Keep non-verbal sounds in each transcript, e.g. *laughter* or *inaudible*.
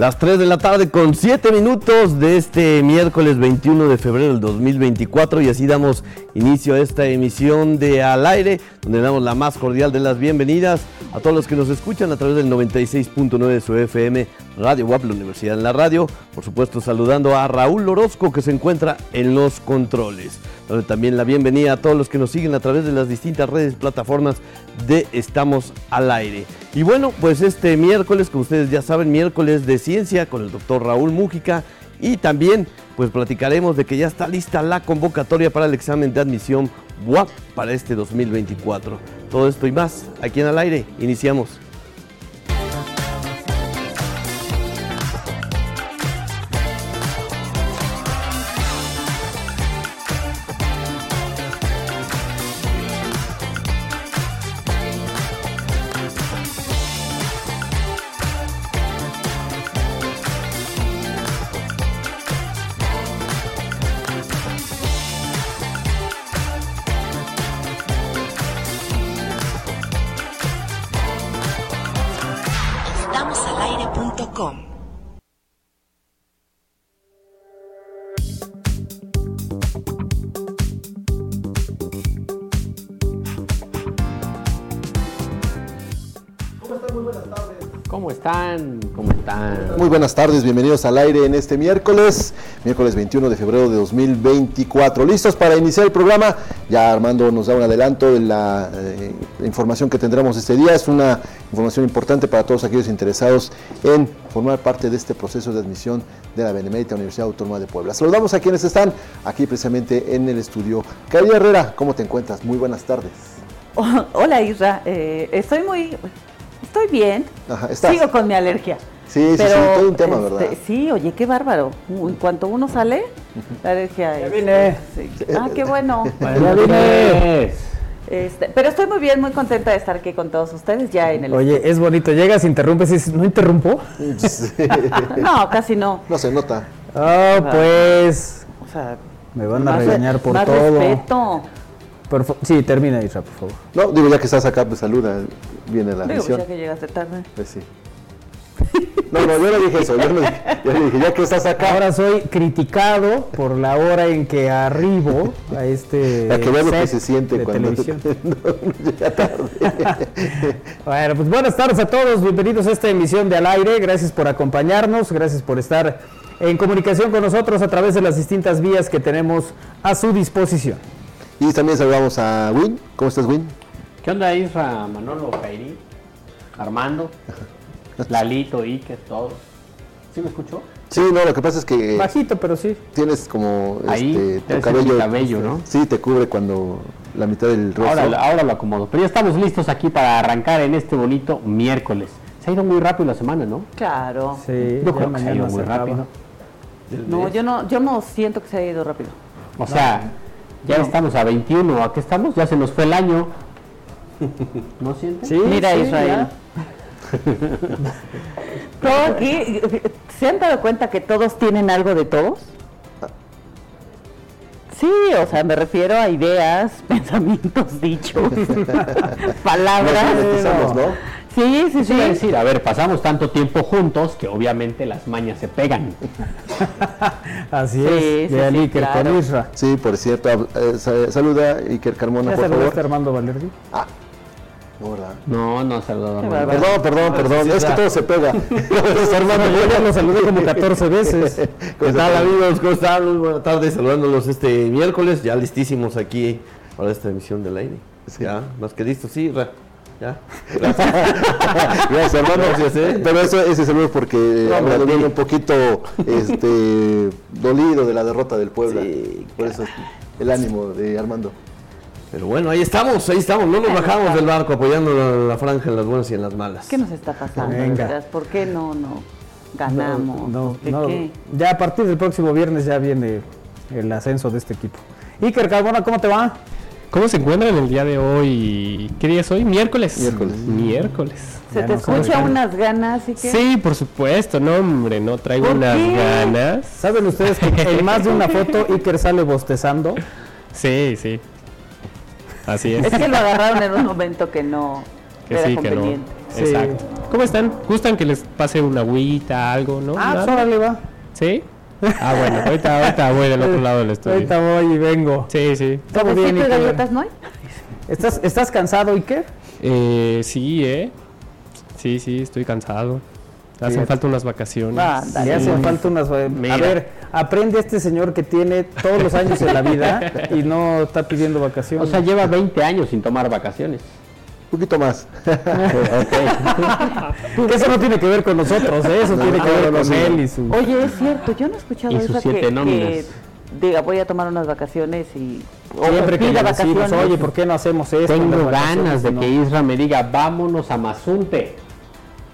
Las 3 de la tarde con 7 minutos de este miércoles 21 de febrero del 2024 y así damos inicio a esta emisión de Al aire, donde damos la más cordial de las bienvenidas a todos los que nos escuchan a través del 96.9 de su FM Radio WAP, la Universidad en la Radio. Por supuesto, saludando a Raúl Orozco que se encuentra en los controles. Donde también la bienvenida a todos los que nos siguen a través de las distintas redes, plataformas de Estamos al Aire. Y bueno, pues este miércoles, como ustedes ya saben, miércoles de ciencia con el doctor Raúl Mújica y también pues platicaremos de que ya está lista la convocatoria para el examen de admisión WAP para este 2024. Todo esto y más aquí en al aire. Iniciamos. Buenas tardes, bienvenidos al aire en este miércoles, miércoles 21 de febrero de 2024. ¿Listos para iniciar el programa? Ya Armando nos da un adelanto de la eh, información que tendremos este día. Es una información importante para todos aquellos interesados en formar parte de este proceso de admisión de la Benemérita Universidad Autónoma de Puebla. Saludamos a quienes están aquí precisamente en el estudio. Karina Herrera, ¿cómo te encuentras? Muy buenas tardes. hola Isra, eh, estoy muy... Estoy bien. Sigo con mi alergia. Sí, sí, sí, todo un tema, este, ¿verdad? Sí, oye, qué bárbaro. En cuanto uno sale, la alergia Ya vine. Ah, qué bueno. *laughs* ya vine. Este, pero estoy muy bien, muy contenta de estar aquí con todos ustedes ya en el. Oye, es bonito. Llegas, interrumpes y dices, ¿no interrumpo? *laughs* no, casi no. No se nota. Ah, pues. O sea, me van a regañar por más todo. Respeto. sí, termina, Isra, por favor. No, digo, ya que estás acá, pues saluda. Viene la digo, pues ya que llegaste tarde. Pues sí. No, no, yo no dije eso. Yo, no, yo dije, ya que estás acá. Ahora soy criticado por la hora en que arribo a este. Para que vean lo que se siente cuando televisión. *laughs* No, llega tarde. *laughs* bueno, pues buenas tardes a todos. Bienvenidos a esta emisión de Al Aire. Gracias por acompañarnos. Gracias por estar en comunicación con nosotros a través de las distintas vías que tenemos a su disposición. Y también saludamos a Win. ¿Cómo estás, Win? ¿Qué onda, Isra, Manolo, Kairi, Armando? Lalito, Iker, todos. ¿Sí me escuchó? Sí, no, lo que pasa es que... Bajito, pero sí. Tienes como Ahí, este, tu cabello, cabello, ¿no? Sí, te cubre cuando la mitad del rostro. Ahora, ahora lo acomodo. Pero ya estamos listos aquí para arrancar en este bonito miércoles. Se ha ido muy rápido la semana, ¿no? Claro. Sí, yo creo que se ha ido muy rápido. No, yo no, yo no siento que se haya ido rápido. O sea, ya estamos a 21, ¿a qué estamos? Ya se nos fue el año. ¿No sientes? Sí, Mira Israel. *laughs* aquí, ¿se han dado cuenta que todos tienen algo de todos? Sí, o sea, me refiero a ideas, *laughs* pensamientos, dichos, *laughs* palabras. Sí, sí, sí. decir, a ver, pasamos tanto tiempo juntos que obviamente las mañas se pegan. Así es. Sí, sí, claro. Sí, por cierto. Eh, saluda Iker Carmona, por favor. Armando Valerdi? Ah, no, ¿verdad? No, no ha saludado. Perdón, perdón, perdón. es que todo se pega. *laughs* Hermano, yo ya lo saludé como *laughs* 14 veces. ¿Qué tal, amigos? ¿Cómo están? Muy buenas tardes. Saludándolos este miércoles. Ya listísimos aquí para esta emisión del aire. Ya, más que listo. Sí, ya. *laughs* Gracias, hermano. Gracias, ¿eh? Pero eso, ese saludo porque no, viene un poquito este, dolido de la derrota del pueblo. Sí, Por eso el ánimo de Armando. Pero bueno, ahí estamos, ahí estamos, no nos bajamos del barco apoyando la, franja en las buenas y en las malas. ¿Qué nos está pasando? ¿Por qué no, no ganamos? No, Ya a partir del próximo viernes ya viene el ascenso de este equipo. Iker Carbona, ¿cómo te va? ¿Cómo se encuentran el día de hoy? ¿Qué día es hoy? Miércoles. Miércoles. Miércoles. ¿Se te escucha unas ganas? ¿y qué? Sí, por supuesto. No, hombre, no traigo unas ganas. ¿Saben ustedes que en más de una foto *laughs* Iker sale bostezando? Sí, sí. Así es. Es que lo agarraron en un momento que no Que era sí, que no. conveniente. Sí. Exacto. ¿Cómo están? ¿Gustan que les pase una agüita, algo, no? Ah, pues órale, va. ¿Sí? Ah, bueno, ahorita, ahorita voy del otro lado del estudio. Ahorita voy y vengo. Sí, sí. Todo bien, ¿Cafecito y galletas no hay? ¿Estás, ¿Estás cansado, Iker? Eh, sí, ¿eh? Sí, sí, estoy cansado. Hacen Fíjate. falta unas vacaciones. Ah, Le Dale. hacen falta unas... A Mira. ver, aprende este señor que tiene todos los años en la vida *laughs* y no está pidiendo O vacaciones. sea, lleva 20 años sin tomar vacaciones. Un poquito más. Que eso no tiene que ver con nosotros, ¿eh? eso tiene que ver no, con sí. él y su... Oye, es cierto, yo no he escuchado Y eso sus que, siete que nóminas. diga voy a tomar unas vacaciones y o Siempre que pida le decimos, vacaciones. oye, ¿por qué no hacemos esto? en Tengo vacaciones?" ganas de No. que Isra me diga, vámonos a Mazunte.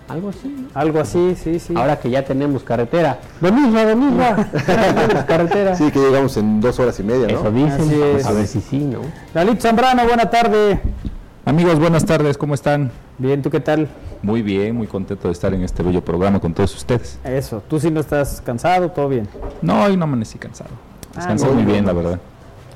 Algo así. Algo así, sí, sí. Ahora que ya tenemos carretera. Don Isra. *laughs* tenemos carretera. Sí, que llegamos en dos horas y media, Eso ¿no? dicen. Así Pues es. a ver si sí, ¿no? Lalito Zambrano, buena tarde. Amigos, buenas tardes, ¿cómo están? Bien, ¿tú qué tal? Muy bien, muy contento de estar en este bello programa con todos ustedes. Eso, tú sí no estás cansado, todo bien. No, hoy no amanecí cansado. Descansé Ah, muy bien, la verdad.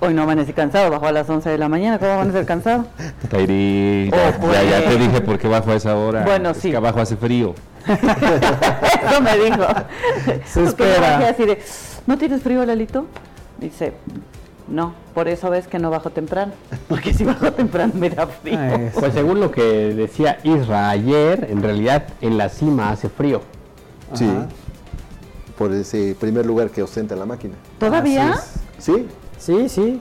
Hoy no amanecí cansado, bajó a las 11 de la mañana, ¿cómo amanecer cansado? Tairi, Oh, ya, ya te pues. dije por qué bajo a esa hora. Bueno, es sí. que abajo hace frío. *laughs* Eso me dijo. Se espera. así de, ¿no tienes frío, Lalito? Dice, no, por eso ves que no bajo temprano. *laughs* Porque si bajo temprano me da frío. Ah. Pues según lo que decía Isra ayer, en realidad en la cima hace frío. Sí. Ajá. Por ese primer lugar que ostenta la máquina. ¿Todavía? Sí. Sí, sí.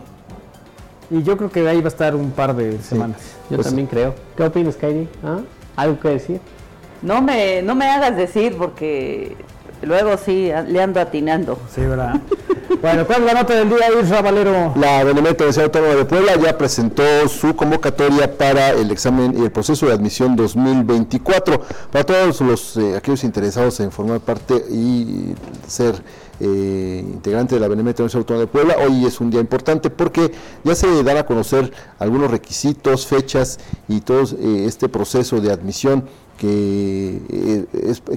Y yo creo que ahí va a estar un par de semanas. Yo Pues- también creo. ¿Qué opinas, Kairi? ¿Ah? ¿Algo que decir? No me, no me hagas decir porque luego sí le ando atinando. Sí, ¿verdad? *laughs* bueno, ¿cuál es la nota del día, Isra Valero? La Benemérita Universidad Autónoma de Puebla ya presentó su convocatoria para el examen y el proceso de admisión 2024. Para todos los eh, aquellos interesados en formar parte y ser eh, integrante de la Benemérita Universidad Autónoma de Puebla, hoy es un día importante porque ya se dan a conocer algunos requisitos, fechas y todo eh, este proceso de admisión que, eh,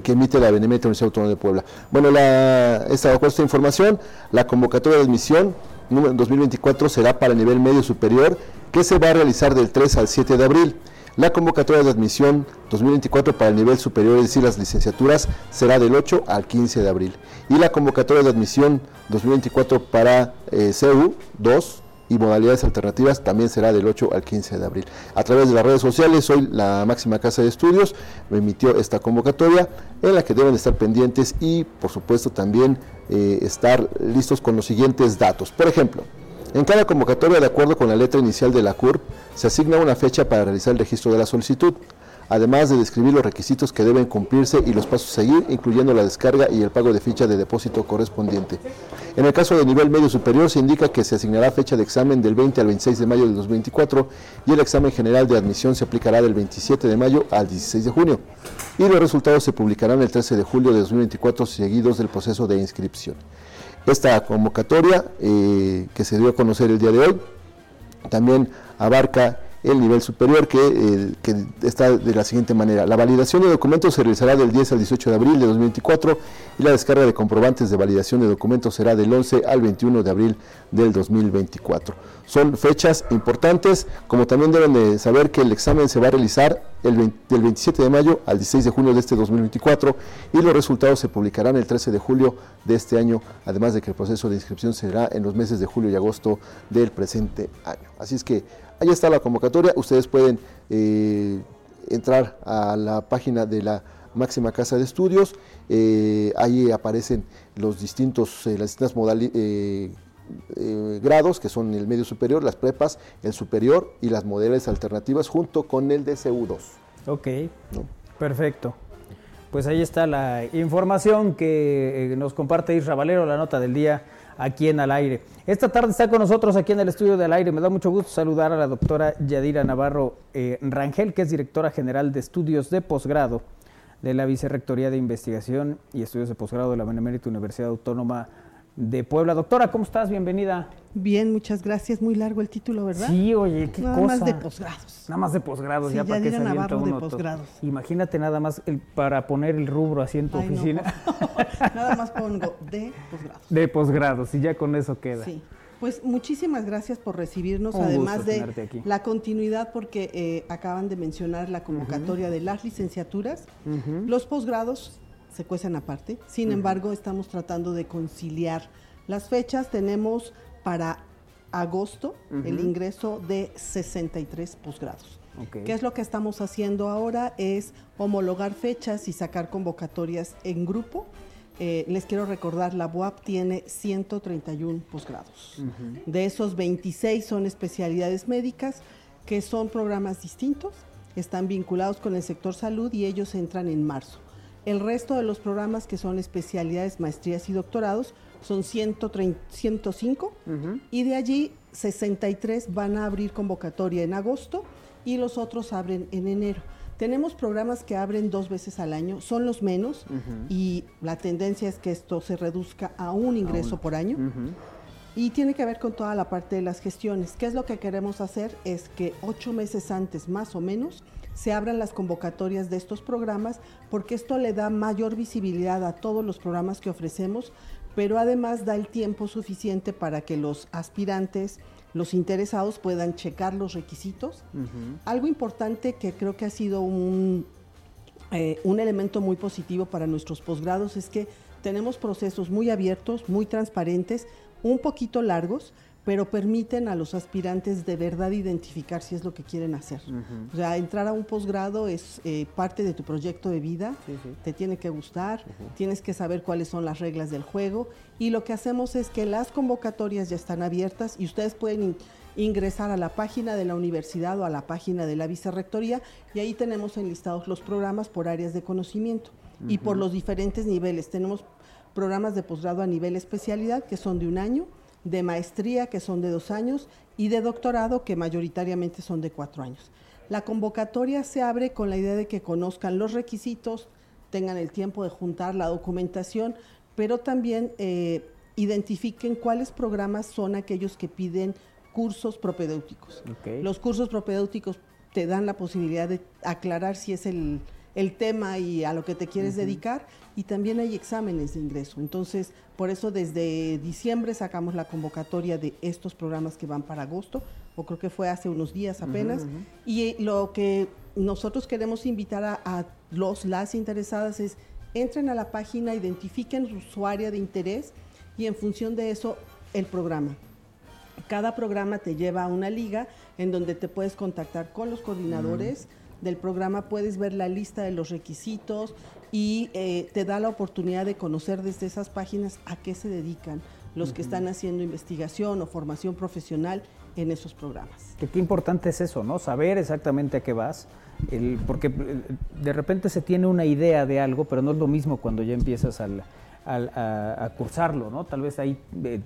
emite la Benemérita Universidad Autónoma de Puebla. Bueno, la, esta, esta información, la convocatoria de admisión número 2024 será para el nivel medio superior, que se va a realizar del 3 al 7 de abril. La convocatoria de admisión 2024 para el nivel superior, es decir, las licenciaturas, será del 8 al 15 de abril. Y la convocatoria de admisión 2024 para eh, CEU 2 y modalidades alternativas también será del 8 al 15 de abril. A través de las redes sociales, hoy la máxima casa de estudios me emitió esta convocatoria en la que deben estar pendientes y por supuesto también eh, estar listos con los siguientes datos. Por ejemplo, en cada convocatoria, de acuerdo con la letra inicial de la CURP, se asigna una fecha para realizar el registro de la solicitud, además de describir los requisitos que deben cumplirse y los pasos a seguir, incluyendo la descarga y el pago de ficha de depósito correspondiente. En el caso de nivel medio superior, se indica que se asignará fecha de examen del 20 al 26 de mayo del 2024 y el examen general de admisión se aplicará del 27 de mayo al 16 de junio. Y los resultados se publicarán el 13 de julio de 2024 seguidos del proceso de inscripción. Esta convocatoria eh, que se dio a conocer el día de hoy. También abarca el nivel superior que, está de la siguiente manera. La validación de documentos se realizará del 10 al 18 de abril de 2024 y la descarga de comprobantes de validación de documentos será del 11 al 21 de abril del 2024. Son fechas importantes, como también deben de saber que el examen se va a realizar el 20 del 27 de mayo al 16 de junio de este 2024 y los resultados se publicarán el 13 de julio de este año, además de que el proceso de inscripción será en los meses de julio y agosto del presente año. Así es que ahí está la convocatoria, ustedes pueden eh, entrar a la página de la máxima casa de estudios, eh, ahí aparecen los distintos, eh, las distintas modalidades. grados que son el medio superior, las prepas, el superior y las modalidades alternativas junto con el DCU2. Ok, ¿no? perfecto. Pues ahí está la información que eh, nos comparte Isra Valero, la nota del día aquí en Al Aire. Esta tarde está con nosotros aquí en el estudio de Al Aire. Me da mucho gusto saludar a la doctora Yadira Navarro eh, Rangel, que es directora general de estudios de posgrado de la Vicerrectoría de Investigación y Estudios de Posgrado de la Benemérita Universidad Autónoma de Puebla. Doctora, ¿cómo estás? Bienvenida. Bien, muchas gracias. Muy largo el título, ¿verdad? Sí, oye, qué Nada cosa. más de posgrados. Nada más de posgrados, Sí, ya para que se avienta de uno todo. posgrados. Imagínate nada más el, para poner el rubro así en tu Ay, oficina. *laughs* Nada más pongo de posgrados. de posgrados y ya con eso queda. Sí. Pues muchísimas gracias por recibirnos, además de la continuidad, porque eh, acaban de mencionar la convocatoria de las licenciaturas. Los posgrados se cuecen aparte, sin embargo estamos tratando de conciliar las fechas. Tenemos para agosto el ingreso de 63 posgrados. ¿Qué es lo que estamos haciendo ahora? Es homologar fechas y sacar convocatorias en grupo eh, les quiero recordar, la BUAP tiene 131 posgrados. De esos 26 son especialidades médicas, que son programas distintos, están vinculados con el sector salud y ellos entran en marzo. El resto de los programas que son especialidades, maestrías y doctorados son 105 y de allí 63 van a abrir convocatoria en agosto y los otros abren en enero. Tenemos programas que abren dos veces al año, son los menos y la tendencia es que esto se reduzca a un ingreso por año. Y tiene que ver con toda la parte de las gestiones. ¿Qué es lo que queremos hacer? Es que ocho meses antes, más o menos, se abran las convocatorias de estos programas, porque esto le da mayor visibilidad a todos los programas que ofrecemos, pero además da el tiempo suficiente para que los aspirantes los interesados puedan checar los requisitos. Algo importante que creo que ha sido un, eh, un elemento muy positivo para nuestros posgrados es que tenemos procesos muy abiertos, muy transparentes, un poquito largos, pero permiten a los aspirantes de verdad identificar si es lo que quieren hacer. O sea, entrar a un posgrado es eh, parte de tu proyecto de vida, te tiene que gustar, tienes que saber cuáles son las reglas del juego y lo que hacemos es que las convocatorias ya están abiertas y ustedes pueden ingresar a la página de la universidad o a la página de la vicerrectoría y ahí tenemos enlistados los programas por áreas de conocimiento y por los diferentes niveles. Tenemos programas de posgrado a nivel especialidad que son de un año, de maestría, que son de dos años, y de doctorado, que mayoritariamente son de cuatro años. La convocatoria se abre con la idea de que conozcan los requisitos, tengan el tiempo de juntar la documentación, pero también eh, identifiquen cuáles programas son aquellos que piden cursos propedéuticos. Los cursos propedéuticos te dan la posibilidad de aclarar si es el el tema y a lo que te quieres dedicar y también hay exámenes de ingreso. Entonces, por eso desde diciembre sacamos la convocatoria de estos programas que van para agosto, o creo que fue hace unos días apenas, y lo que nosotros queremos invitar a, los, las interesadas es, entren a la página, identifiquen su área de interés y en función de eso el programa. Cada programa te lleva a una liga en donde te puedes contactar con los coordinadores del programa puedes ver la lista de los requisitos y eh, te da la oportunidad de conocer desde esas páginas a qué se dedican los que están haciendo investigación o formación profesional en esos programas. qué importante es eso, ¿no? Saber exactamente a qué vas, porque eh, de repente se tiene una idea de algo, pero no es lo mismo cuando ya empiezas al, a, cursarlo, ¿no? Tal vez ahí eh,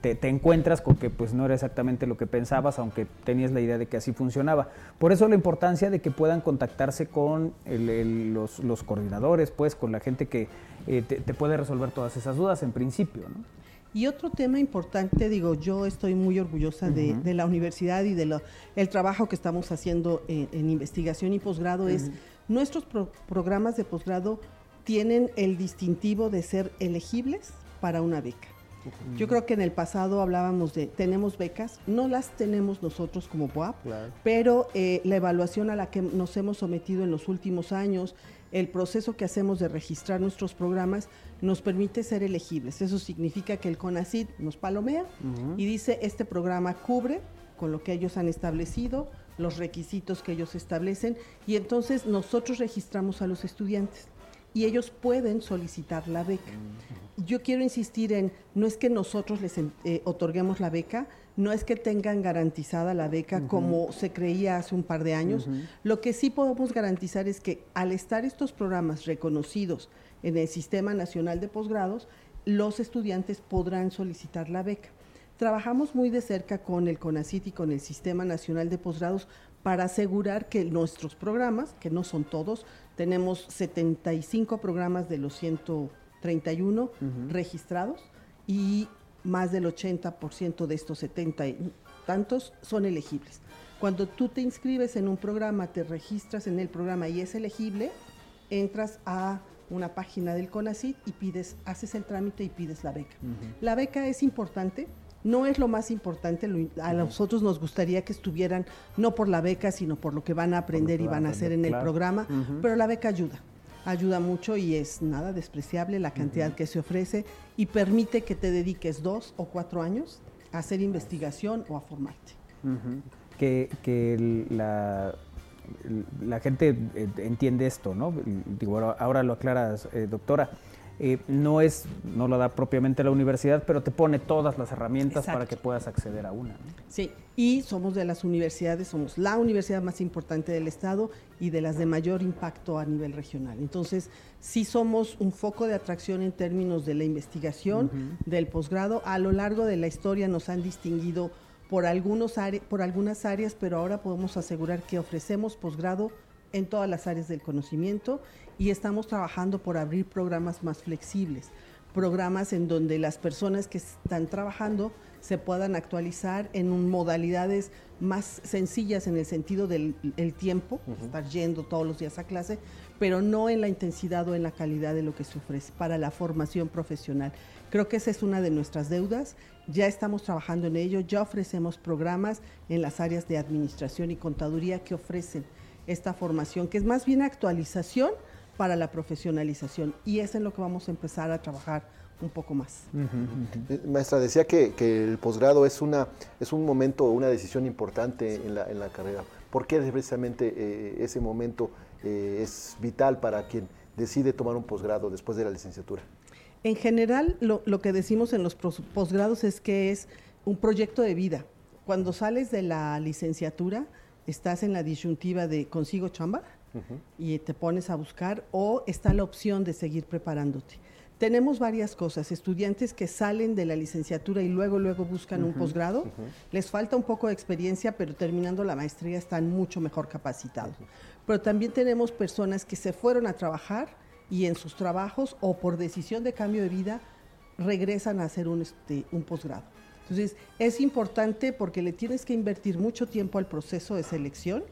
te, encuentras con que pues no era exactamente lo que pensabas, aunque tenías la idea de que así funcionaba. Por eso la importancia de que puedan contactarse con los, coordinadores, pues con la gente que eh, te, puede resolver todas esas dudas en principio, ¿no? Y otro tema importante, digo, yo estoy muy orgullosa de, la universidad y del trabajo que estamos haciendo en, investigación y posgrado, es nuestros programas de posgrado tienen el distintivo de ser elegibles para una beca. Yo creo que en el pasado hablábamos de tenemos becas, no las tenemos nosotros como BUAP, pero eh, la evaluación a la que nos hemos sometido en los últimos años, el proceso que hacemos de registrar nuestros programas nos permite ser elegibles. Eso significa que el CONACID nos palomea y dice este programa cubre con lo que ellos han establecido, los requisitos que ellos establecen y entonces nosotros registramos a los estudiantes y ellos pueden solicitar la beca. Yo quiero insistir en, no es que nosotros les eh, otorguemos la beca, no es que tengan garantizada la beca como se creía hace un par de años. Lo que sí podemos garantizar es que al estar estos programas reconocidos en el Sistema Nacional de Posgrados, los estudiantes podrán solicitar la beca. Trabajamos muy de cerca con el CONACIT y con el Sistema Nacional de Posgrados para asegurar que nuestros programas, que no son todos, tenemos 75 programas de los 131 registrados y más del 80% de estos 70 y tantos son elegibles. Cuando tú te inscribes en un programa, te registras en el programa y es elegible, entras a una página del CONACYT y pides, haces el trámite y pides la beca. La beca es importante no es lo más importante, a nosotros nos gustaría que estuvieran no por la beca, sino por lo que van a aprender y van a hacer en el programa, pero la beca ayuda, ayuda mucho y es nada despreciable la cantidad que se ofrece y permite que te dediques dos o cuatro años a hacer investigación o a formarte. Que, la, la gente eh, entiende esto, ¿no? Digo, ahora lo aclaras, eh, doctora eh, no es, no lo da propiamente la universidad, pero te pone todas las herramientas para que puedas acceder a una. Sí, y somos de las universidades, somos la universidad más importante del estado y de las de mayor impacto a nivel regional. Entonces, sí somos un foco de atracción en términos de la investigación, del posgrado. A lo largo de la historia nos han distinguido por, algunos por algunas áreas, pero ahora podemos asegurar que ofrecemos posgrado en todas las áreas del conocimiento y estamos trabajando por abrir programas más flexibles, programas en donde las personas que están trabajando se puedan actualizar en modalidades más sencillas en el sentido del tiempo, estar yendo todos los días a clase, pero no en la intensidad o en la calidad de lo que se ofrece para la formación profesional. Creo que esa es una de nuestras deudas, ya estamos trabajando en ello, ya ofrecemos programas en las áreas de administración y contaduría que ofrecen esta formación, que es más bien actualización para la profesionalización y es en lo que vamos a empezar a trabajar un poco más. Eh, maestra, decía que, el posgrado es, una, es un momento, una decisión importante en la, en la carrera. ¿Por qué precisamente eh, ese momento eh, es vital para quien decide tomar un posgrado después de la licenciatura? En general, lo, lo que decimos en los posgrados es que es un proyecto de vida. Cuando sales de la licenciatura, estás en la disyuntiva de consigo chamba, y te pones a buscar o está la opción de seguir preparándote. Tenemos varias cosas, estudiantes que salen de la licenciatura y luego luego buscan un posgrado, les falta un poco de experiencia, pero terminando la maestría están mucho mejor capacitados. Pero también tenemos personas que se fueron a trabajar y en sus trabajos o por decisión de cambio de vida regresan a hacer un, este, un posgrado. Entonces, es importante porque le tienes que invertir mucho tiempo al proceso de selección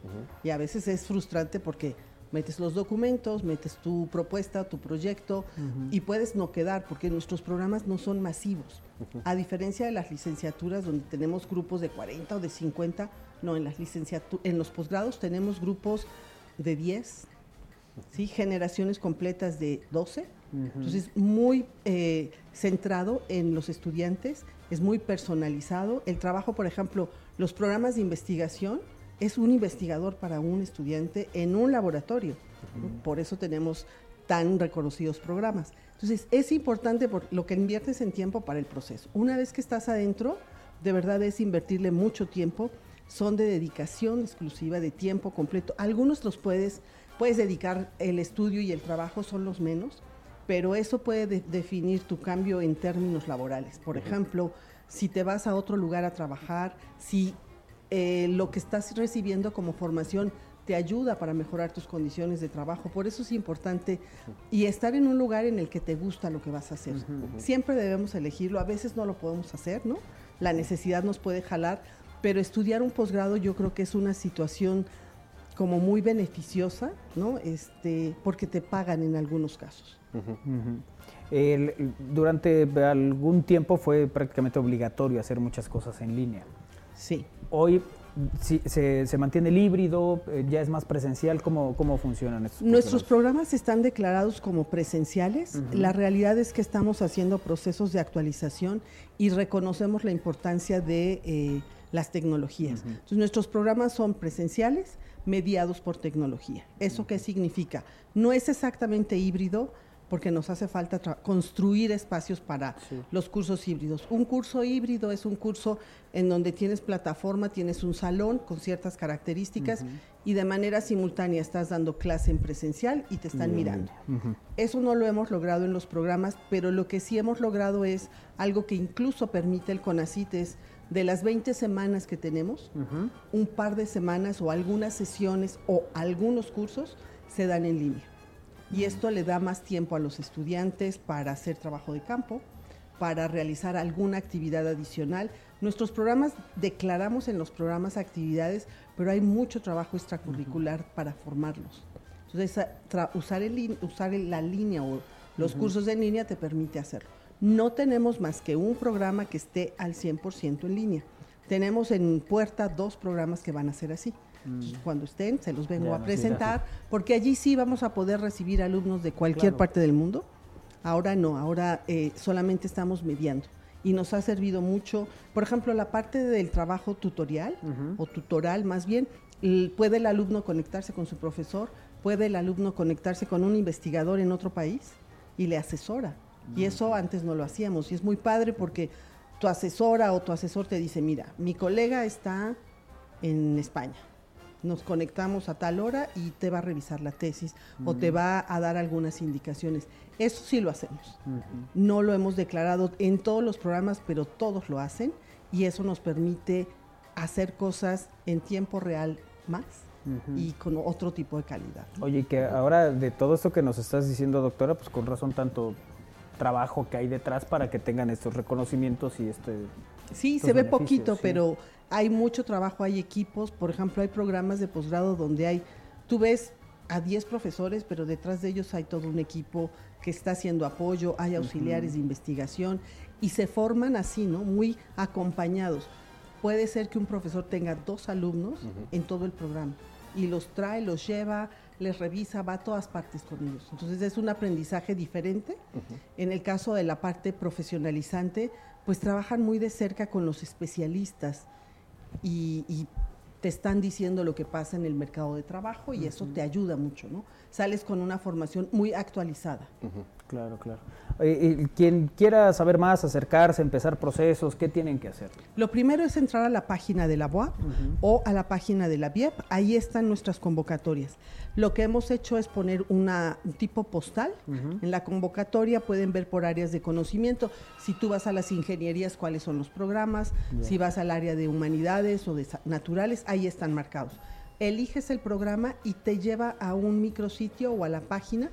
y a veces es frustrante porque metes los documentos, metes tu propuesta, tu proyecto y puedes no quedar porque nuestros programas no son masivos. A diferencia de las licenciaturas donde tenemos grupos de 40 o de 50, no, en las en los posgrados tenemos grupos de 10, ¿sí? generaciones completas de 12. Entonces, muy eh, centrado en los estudiantes es muy personalizado. El trabajo, por ejemplo, los programas de investigación es un investigador para un estudiante en un laboratorio. Por eso tenemos tan reconocidos programas. Entonces, es importante por lo que inviertes en tiempo para el proceso. Una vez que estás adentro, de verdad es invertirle mucho tiempo. Son de dedicación exclusiva, de tiempo completo. Algunos los puedes, puedes dedicar el estudio y el trabajo, son los menos pero eso puede definir tu cambio en términos laborales. Por ejemplo, si te vas a otro lugar a trabajar, si eh, lo que estás recibiendo como formación te ayuda para mejorar tus condiciones de trabajo. Por eso es importante y estar en un lugar en el que te gusta lo que vas a hacer. Siempre debemos elegirlo, a veces no lo podemos hacer, ¿no? La necesidad nos puede jalar, pero estudiar un posgrado yo creo que es una situación como muy beneficiosa, ¿no? Este, porque te pagan en algunos casos durante algún tiempo fue prácticamente obligatorio hacer muchas cosas en línea. Sí. Hoy se, mantiene el híbrido, eh, ya es más presencial, ¿cómo, cómo funcionan estos Nuestros programas están declarados como presenciales. La realidad es que estamos haciendo procesos de actualización y reconocemos la importancia de eh, las tecnologías. Entonces, nuestros programas son presenciales, mediados por tecnología. ¿Eso qué significa? No es exactamente híbrido, porque nos hace falta construir espacios para los cursos híbridos. Un curso híbrido es un curso en donde tienes plataforma, tienes un salón con ciertas características y de manera simultánea estás dando clase en presencial y te están mirando. Eso no lo hemos logrado en los programas, pero lo que sí hemos logrado es algo que incluso permite el CONACIT es de las 20 semanas que tenemos, un par de semanas o algunas sesiones o algunos cursos se dan en línea y esto le da más tiempo a los estudiantes para hacer trabajo de campo, para realizar alguna actividad adicional. Nuestros programas, declaramos en los programas actividades, pero hay mucho trabajo extracurricular para formarlos. Entonces, usar, el, usar la línea o los cursos en línea te permite hacerlo. No tenemos más que un programa que esté al 100% en línea. Tenemos en puerta dos programas que van a ser así. Mm. Cuando estén, se los vengo a presentar, porque allí sí vamos a poder recibir alumnos de cualquier parte del mundo. Ahora no, ahora eh, solamente estamos mediando y nos ha servido mucho. Por ejemplo, la parte del trabajo tutorial o tutoral más bien, puede el alumno conectarse con su profesor, puede el alumno conectarse con un investigador en otro país y le asesora. Y eso antes no lo hacíamos y es muy padre porque tu asesora o tu asesor te dice, mira, mi colega está en España, nos conectamos a tal hora y te va a revisar la tesis o te va a dar algunas indicaciones. Eso sí lo hacemos. No lo hemos declarado en todos los programas, pero todos lo hacen y eso nos permite hacer cosas en tiempo real más y con otro tipo de calidad. Oye, que ahora de todo esto que nos estás diciendo, doctora, pues con razón tanto trabajo que hay detrás para que tengan estos reconocimientos y este... Sí, se ve poquito, pero hay mucho trabajo, hay equipos, por ejemplo, hay programas de posgrado donde hay, tú ves a 10 profesores, pero detrás de ellos hay todo un equipo que está haciendo apoyo, hay auxiliares de investigación y se forman así, ¿no? Muy acompañados. Puede ser que un profesor tenga dos alumnos en todo el programa y los trae, los lleva, les revisa, va a todas partes con ellos. Entonces es un aprendizaje diferente. En el caso de la parte profesionalizante, pues trabajan muy de cerca con los especialistas y, y te están diciendo lo que pasa en el mercado de trabajo y eso te ayuda mucho, ¿no? Sales con una formación muy actualizada. Claro, claro. Quien quiera saber más, acercarse, empezar procesos, ¿qué tienen que hacer? Lo primero es entrar a la página de la BOA o a la página de la BIEP. Ahí están nuestras convocatorias. Lo que hemos hecho es poner una, un tipo postal. En la convocatoria pueden ver por áreas de conocimiento. Si tú vas a las ingenierías, cuáles son los programas. Si vas al área de humanidades o de naturales, ahí están marcados. Eliges el programa y te lleva a un micrositio o a la página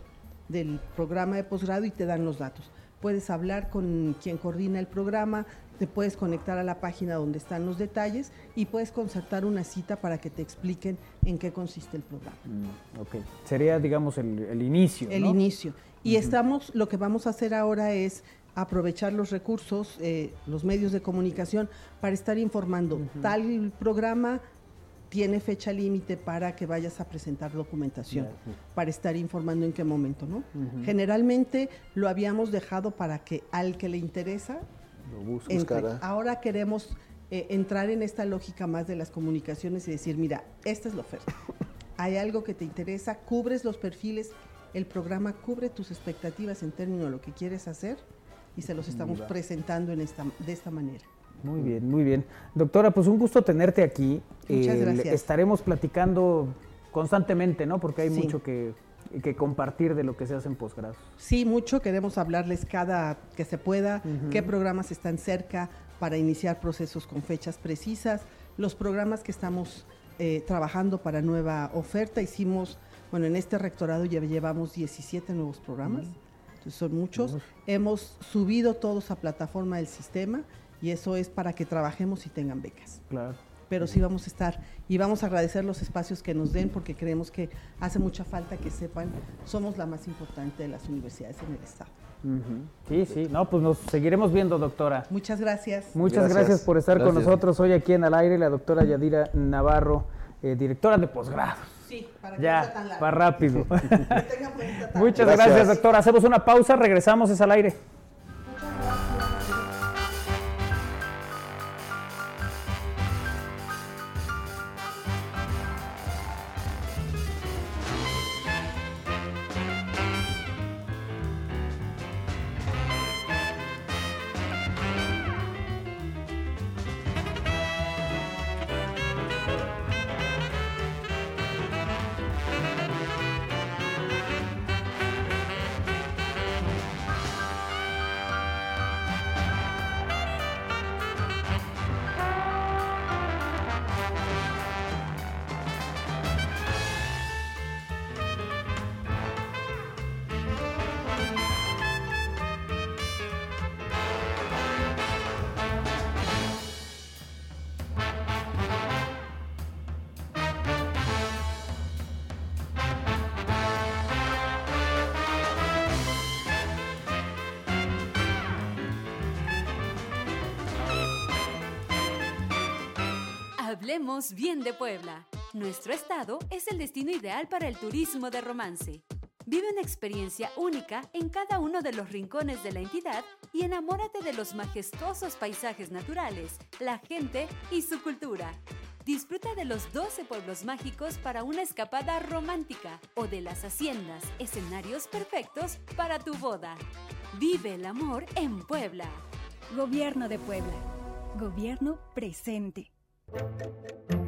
del programa de posgrado y te dan los datos. Puedes hablar con quien coordina el programa, te puedes conectar a la página donde están los detalles y puedes concertar una cita para que te expliquen en qué consiste el programa. Mm, ok, sería digamos el, inicio. El inicio. Y estamos, lo que vamos a hacer ahora es aprovechar los recursos, eh, los medios de comunicación para estar informando tal programa tiene fecha límite para que vayas a presentar documentación, para estar informando en qué momento, ¿no? Generalmente lo habíamos dejado para que al que le interesa lo Ahora queremos eh, entrar en esta lógica más de las comunicaciones y decir, mira, esta es la oferta. Hay algo que te interesa, cubres los perfiles, el programa cubre tus expectativas en términos de lo que quieres hacer y se los estamos presentando en esta, de esta manera. Muy bien, muy bien. Doctora, pues un gusto tenerte aquí. Muchas eh, gracias. Estaremos platicando constantemente, ¿no? Porque hay mucho que, compartir de lo que se hace en posgrado. Sí, mucho. Queremos hablarles cada que se pueda, qué programas están cerca para iniciar procesos con fechas precisas, los programas que estamos eh, trabajando para nueva oferta. Hicimos, bueno, en este rectorado ya llevamos 17 nuevos programas, son muchos. Hemos subido todos a plataforma del sistema y eso es para que trabajemos y tengan becas. Claro. Pero sí vamos a estar y vamos a agradecer los espacios que nos den porque creemos que hace mucha falta que sepan, somos la más importante de las universidades en el Estado. Sí, sí, no, pues nos seguiremos viendo, doctora. Muchas gracias. Muchas gracias, por estar con nosotros hoy aquí en Al Aire, la doctora Yadira Navarro, eh, directora de posgrado. Sí, para que ya, no sea tan largo. para rápido. *laughs* Muchas gracias, doctora. Hacemos una pausa, regresamos, es al aire. Hablemos bien de Puebla. Nuestro estado es el destino ideal para el turismo de romance. Vive una experiencia única en cada uno de los rincones de la entidad y enamórate de los majestuosos paisajes naturales, la gente y su cultura. Disfruta de los 12 pueblos mágicos para una escapada romántica o de las haciendas, escenarios perfectos para tu boda. Vive el amor en Puebla. Gobierno de Puebla. Gobierno presente. Thank you.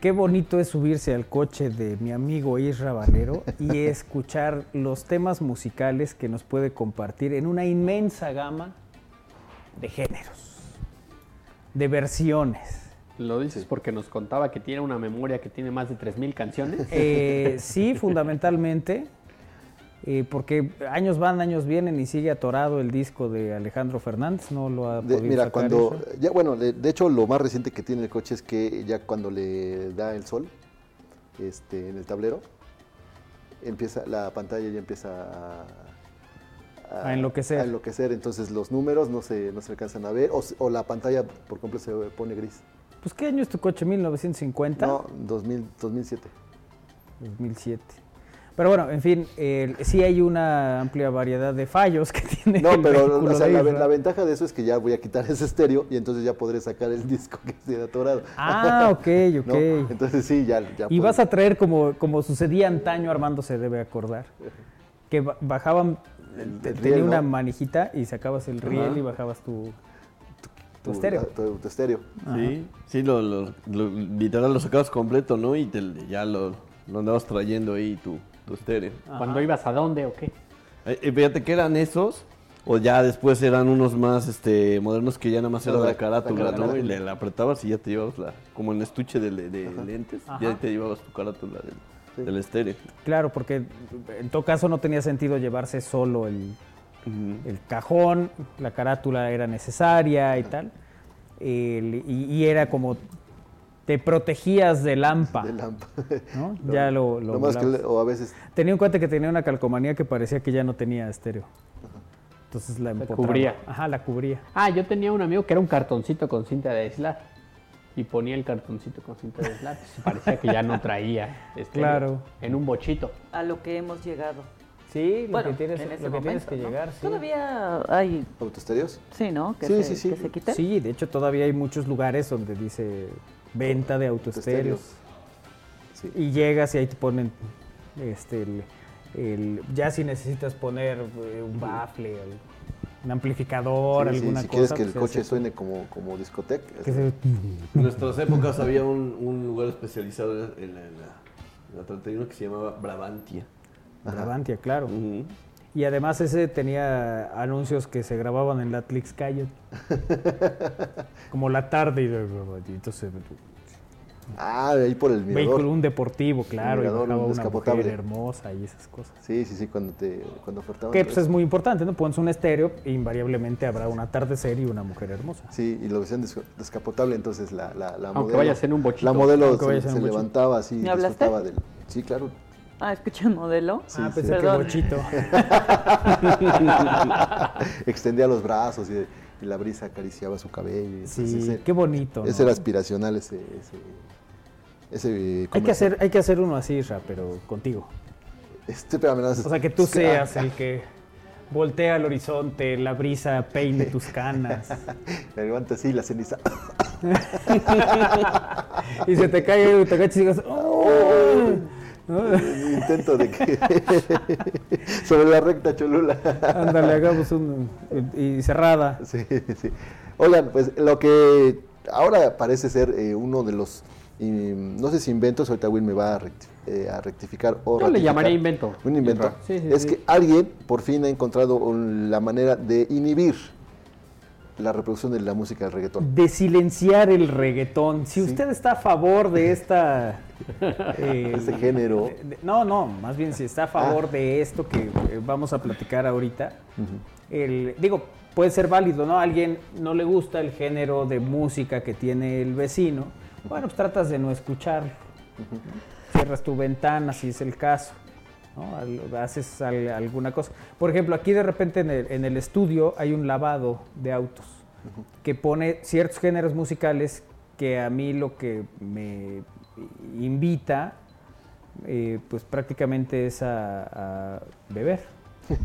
Qué bonito es subirse al coche de mi amigo Isra Valero y *laughs* escuchar los temas musicales que nos puede compartir en una inmensa gama de géneros, de versiones. Lo dices porque nos contaba que tiene una memoria que tiene más de 3.000 canciones. Eh, sí, fundamentalmente. Eh, porque años van, años vienen y sigue atorado el disco de Alejandro Fernández, no lo ha podido Mira, cuando, ya bueno, de, hecho lo más reciente que tiene el coche es que ya cuando le da el sol este, en el tablero, empieza la pantalla ya empieza a, enloquecer. A enloquecer, entonces los números no se, no se alcanzan a ver o, la pantalla por completo se pone gris. Pues ¿qué año es tu coche? ¿1950? No, 2000, 2007. 2007. Pero bueno, en fin, sí hay una amplia variedad de fallos que *laughs* tiene. No, pero la, ventaja de eso es que ya voy a quitar ese estéreo y entonces ya podré sacar el *laughs* disco que esté atorado. Ah, ok, *laughs* ok. Entonces sí, ya. ya y vas a traer como, como sucedía antaño, Armando se debe acordar, que bajaban, tenía una manijita y sacabas el riel y bajabas tu, tu, estéreo. Tu, estéreo. Sí, sí, lo, lo, literal lo sacabas completo, ¿no? Y ya lo, lo andabas trayendo ahí tu, ¿Cuándo ibas a dónde o qué? Eh, eh, fíjate que eran esos, o ya después eran unos más este modernos que ya nada más era la, carátula, ¿no? Y le, apretabas y ya te llevabas la, como en estuche de, lentes, ya te llevabas tu carátula del, estéreo. Claro, porque en todo caso no tenía sentido llevarse solo el, el cajón, la carátula era necesaria y tal. y, era como te protegías de lampa. De lampa. *laughs* ¿no? ya lo, lo, más que, o a veces... Tenía un cuate que tenía una calcomanía que parecía que ya no tenía estéreo. Entonces la, la cubría. Ajá, la cubría. Ah, yo tenía un amigo que era un cartoncito con cinta de aislar. Y ponía el cartoncito con cinta de aislar. parecía que ya no traía estéreo. Claro. En un bochito. A lo que hemos llegado. Sí, lo que tienes, lo que, tienes que llegar. Sí. Todavía hay. ¿Autoestéreos? Sí, ¿no? Que sí, se, sí, sí. Que se quiten. Sí, de hecho todavía hay muchos lugares donde dice venta de autoestéreos. Y llegas y ahí te ponen este el, ya si necesitas poner eh, un bafle, un amplificador, alguna cosa. Si quieres que el pues, coche suene como, como discoteca. En nuestras épocas había un, lugar especializado en la, 31 que se llamaba Brabantia. Brabantia, claro. Y además ese tenía anuncios que se grababan en la Tlixcayot. *laughs* como la tarde y entonces Ah, ahí por el mirador. Vehículo, un deportivo, claro, y una mujer hermosa y esas cosas. Sí, sí, sí, cuando te cuando ofertaban. Que pues, es muy importante, ¿no? Pones un estéreo e invariablemente habrá un atardecer y una mujer hermosa. Sí, y lo decían descapotable, entonces la, la, la Aunque modelo... en un bochito. La modelo se, levantaba así, ¿Me hablaste? Del, sí, claro. Ah, escuché el modelo. Sí, ah, pensé que bochito. *laughs* Extendía los brazos y, la brisa acariciaba su cabello. Sí, qué bonito. Ese era aspiracional, ese, ese hay que hacer hay que hacer uno así, Ra, pero contigo. Este, pero o sea, que tú seas el que voltea al horizonte, la brisa peine tus canas. *laughs* Me levanta así la ceniza. *laughs* y se te cae, te agachas y digas, ¡Oh! Intento de que *laughs* sobre la recta Cholula. Ándale, hagamos un y cerrada. Sí, sí. Oigan, pues lo que ahora parece ser eh, uno de los y no sé si inventos, ahorita Will me va a, eh, rectificar o Yo le llamaría invento. Un invento. es que alguien por fin ha encontrado la manera de inhibir la reproducción de la música del reggaetón. De silenciar el reggaetón. Si usted está a favor de esta... *laughs* Eh, este género. no, no, más bien si está a favor ah. de esto que eh, vamos a platicar ahorita. el, digo, puede ser válido, ¿no? A alguien no le gusta el género de música que tiene el vecino bueno, pues tratas de no escucharlo. Cierras tu ventana si es el caso. ¿No? Haces alguna cosa. Por ejemplo, aquí de repente en el, estudio hay un lavado de autos que pone ciertos géneros musicales que a mí lo que me invita, eh, pues prácticamente es a beber. *laughs*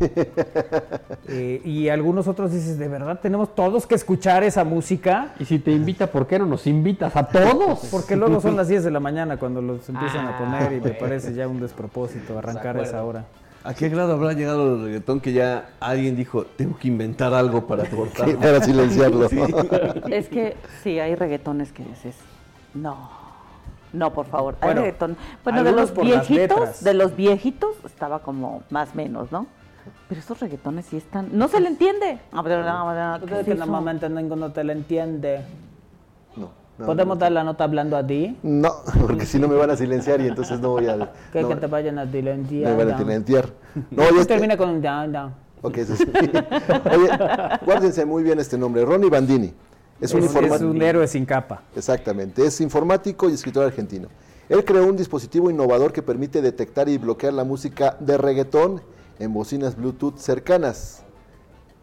Eh, y algunos otros dices, ¿de verdad tenemos todos que escuchar esa música? Y si te invita, ¿por qué no nos invitas a todos? *laughs* Porque luego son las 10 de la mañana cuando los empiezan a poner y me parece ya un despropósito arrancar a esa hora. ¿A qué grado habrá llegado el reggaetón que ya alguien dijo, tengo que inventar algo para cortarlo? *laughs* para silenciarlo. Es que sí, hay reggaetones que dices, no, no, por favor, hay reggaetón. Bueno, de los viejitos, de los viejitos estaba como más menos, ¿no? Pero esos reggaetones sí están. No se le entiende. Ah, pero no, que no momento no te le entiende. No. ¿Podemos dar la nota hablando a ti? No, *laughs* porque si no me van a silenciar y entonces no voy a. Que, que te vayan a silenciar. Me van a silenciar. *laughs* No, este... termina con down, down. Ok, eso sí. *laughs* Oye, guárdense muy bien este nombre, Ronnie Bandini. Es un, es un héroe sin capa. Exactamente, es informático y escritor argentino. Él creó un dispositivo innovador que permite detectar y bloquear la música de reggaetón en bocinas Bluetooth cercanas.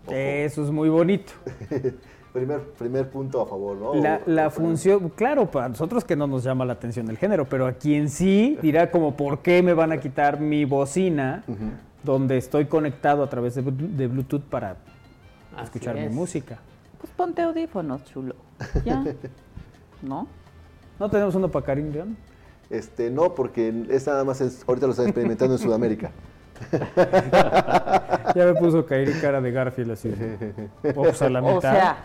Eso es muy bonito. *laughs* primer, primer punto a favor, ¿no? La, función, claro, para nosotros que no nos llama la atención el género, pero a quien sí dirá como, ¿por qué me van a quitar mi bocina donde estoy conectado a través de, Bluetooth para escuchar mi música? Pues ponte audífonos, chulo. Ya. *laughs* ¿No? ¿No tenemos uno para Karim León? Este, no, porque es nada más, ahorita lo están experimentando en Sudamérica. *laughs* *laughs* ya me puso caer cara de Garfield así. a la mitad. O sea,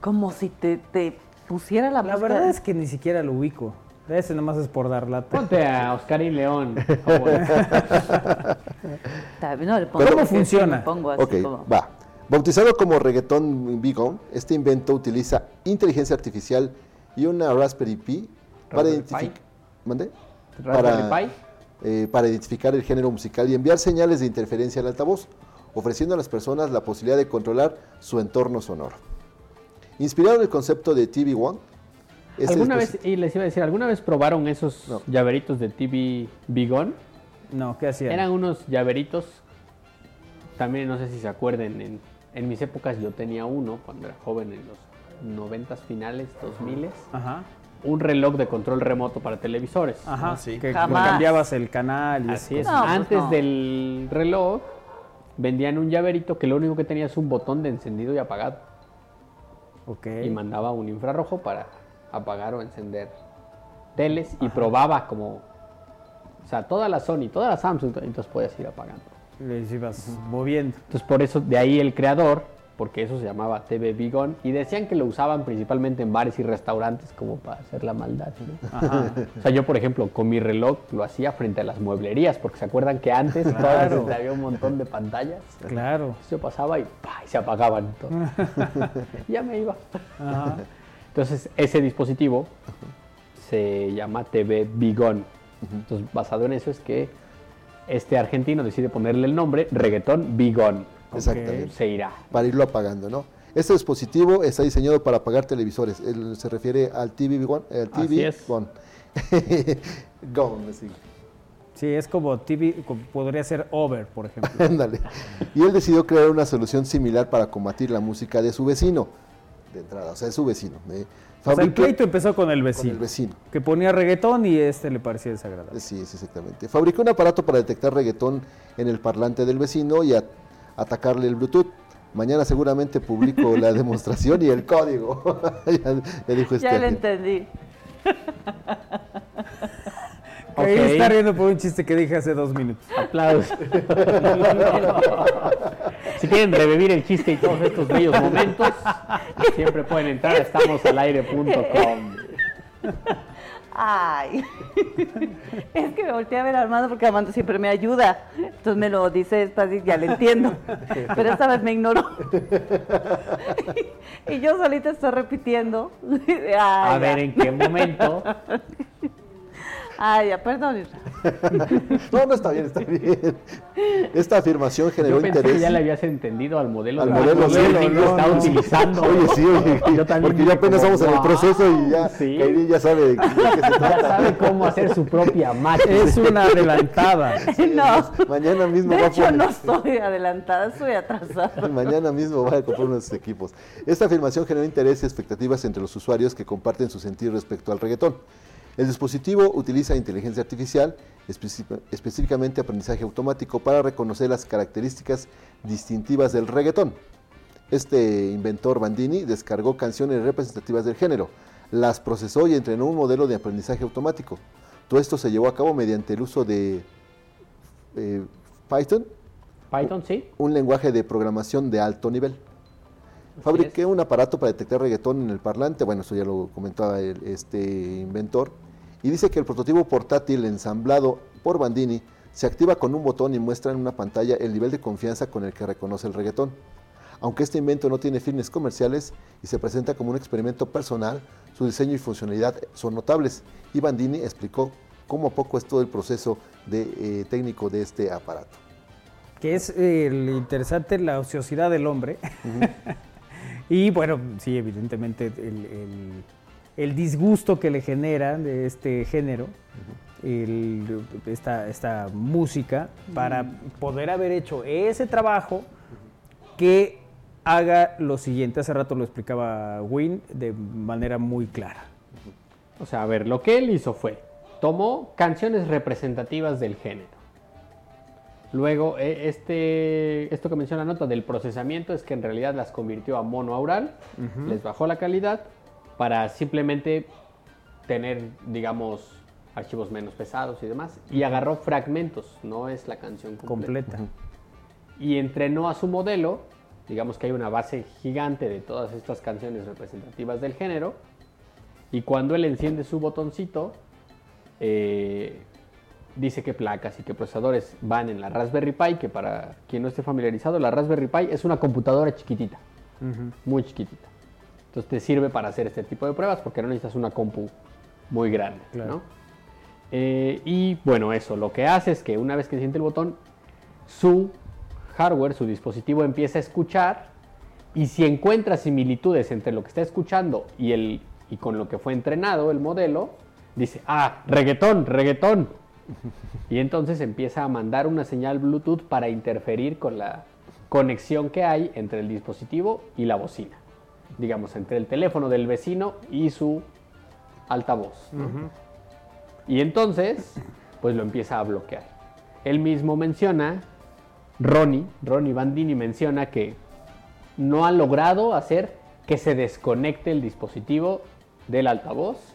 como si te, te pusiera la La verdad es que ni siquiera lo ubico. Ese nomás es por dar lata. Ponte a Oscarín León. ¿Cómo funciona? ok, va. Bautizado como reggaetón Bigon, este invento utiliza inteligencia artificial y una Raspberry Pi para identificar... ¿Mande? ¿Raspberry Pi? Eh, para identificar el género musical y enviar señales de interferencia al altavoz, ofreciendo a las personas la posibilidad de controlar su entorno sonoro. Inspirado en el concepto de TV One, ¿Alguna vez, y les iba a decir, ¿alguna vez probaron esos llaveritos de TV Bigon? No, ¿qué hacían? Eran unos llaveritos, también no sé si se acuerden, en, en mis épocas yo tenía uno cuando era joven, en los noventas finales, dos miles. Ajá un reloj de control remoto para televisores. Ajá, ah, sí. Que cambiabas el canal y así es. Pues Antes del reloj vendían un llaverito que lo único que tenía es un botón de encendido y apagado. Ok. Y mandaba un infrarrojo para apagar o encender teles y probaba como o sea, toda la Sony, toda la Samsung, entonces podías ir apagando. Les ibas moviendo. Entonces por eso de ahí el creador porque eso se llamaba TV Bigón, y decían que lo usaban principalmente en bares y restaurantes como para hacer la maldad. O sea, yo, por ejemplo, con mi reloj lo hacía frente a las mueblerías, porque se acuerdan que antes había un montón de pantallas. Claro. Yo pasaba y, se apagaban. *laughs* Ya me iba. Entonces, ese dispositivo se llama TV Bigón. Entonces, basado en eso es que este argentino decide ponerle el nombre reggaetón Bigón. Exactamente. Se irá. Para irlo apagando, ¿no? Este dispositivo está diseñado para apagar televisores. Él se refiere al TV Bigón. El TV Así es. Gone. sí. *laughs* Sí, es como TV, podría ser Over, por ejemplo. *laughs* Ándale. y él decidió crear una solución similar para combatir la música de su vecino. De entrada, o sea, es su vecino. ¿eh? O sea, el pleito empezó con el vecino. Con el vecino. Que ponía reggaetón y este le parecía desagradable. Sí, sí, exactamente. Fabricó un aparato para detectar reggaetón en el parlante del vecino y atacarle el Bluetooth. Mañana seguramente publico la *laughs* demostración y el código. *laughs* ya, dijo ya lo entendí. Okay. Ahí está riendo por un chiste que dije hace dos minutos. Aplausos. *laughs* si quieren revivir el chiste y todos estos bellos momentos, siempre pueden entrar a estamosalaire.com. Ay, *laughs* es que me volteé a ver a Armando porque Armando siempre me ayuda. Entonces me lo dice despacio y ya le entiendo. Pero esta vez me ignoró. *laughs* Y yo solita estoy repitiendo. *laughs* a ver en qué momento Ay, ya, perdón. *laughs* no, no está bien, está bien. Esta afirmación generó yo pensé interés. Que ya le habías entendido al modelo. Al modelo, sí, que está utilizando. Oye, sí, oye, *laughs* yo también porque ya apenas estamos en el proceso y ya, sí. ya sabe de qué se *laughs* trata. Ya sabe cómo hacer su propia máquina. Es una adelantada. no. Mañana mismo de va hecho, a poner... no estoy adelantada, estoy atrasada. Mañana mismo va a comprar unos equipos. Esta afirmación generó interés y expectativas entre los usuarios que comparten su sentir respecto al reggaetón. El dispositivo utiliza inteligencia artificial, específicamente aprendizaje automático, para reconocer las características distintivas del reggaetón. Este inventor Bandini descargó canciones representativas del género, las procesó y entrenó un modelo de aprendizaje automático. Todo esto se llevó a cabo mediante el uso de eh, Python. Python, sí. Un lenguaje de programación de alto nivel. Fabriqué un aparato para detectar reggaetón en el parlante, bueno, eso ya lo comentaba este inventor, y dice que el prototipo portátil ensamblado por Bandini se activa con un botón y muestra en una pantalla el nivel de confianza con el que reconoce el reggaetón. Aunque este invento no tiene fines comerciales y se presenta como un experimento personal, su diseño y funcionalidad son notables. Y Bandini explicó cómo a poco es todo el proceso de, eh, técnico de este aparato. Que es eh, interesante la ociosidad del hombre. *laughs* y bueno, sí, evidentemente el el disgusto que le genera de este género, esta, música, para poder haber hecho ese trabajo que haga lo siguiente. Hace rato lo explicaba Win de manera muy clara. O sea, a ver, lo que él hizo fue, tomó canciones representativas del género. Luego, e, este, esto que menciona la nota del procesamiento es que en realidad las convirtió a mono aural, les bajó la calidad para simplemente tener, digamos, archivos menos pesados y demás. Y agarró fragmentos, no es la canción completa. Y entrenó a su modelo, digamos que hay una base gigante de todas estas canciones representativas del género. Y cuando él enciende su botoncito, eh, dice qué placas y qué procesadores van en la Raspberry Pi, que para quien no esté familiarizado, la Raspberry Pi es una computadora chiquitita, muy chiquitita. Entonces te sirve para hacer este tipo de pruebas porque no necesitas una compu muy grande. Eh, y bueno, eso lo que hace es que una vez que siente el botón, su hardware, su dispositivo empieza a escuchar y si encuentra similitudes entre lo que está escuchando y, el, y con lo que fue entrenado el modelo, dice, ah, reggaetón, reggaetón. *laughs* Y entonces empieza a mandar una señal Bluetooth para interferir con la conexión que hay entre el dispositivo y la bocina digamos, entre el teléfono del vecino y su altavoz. Y entonces, pues lo empieza a bloquear. Él mismo menciona, Ronnie, Ronnie Bandini menciona que no ha logrado hacer que se desconecte el dispositivo del altavoz,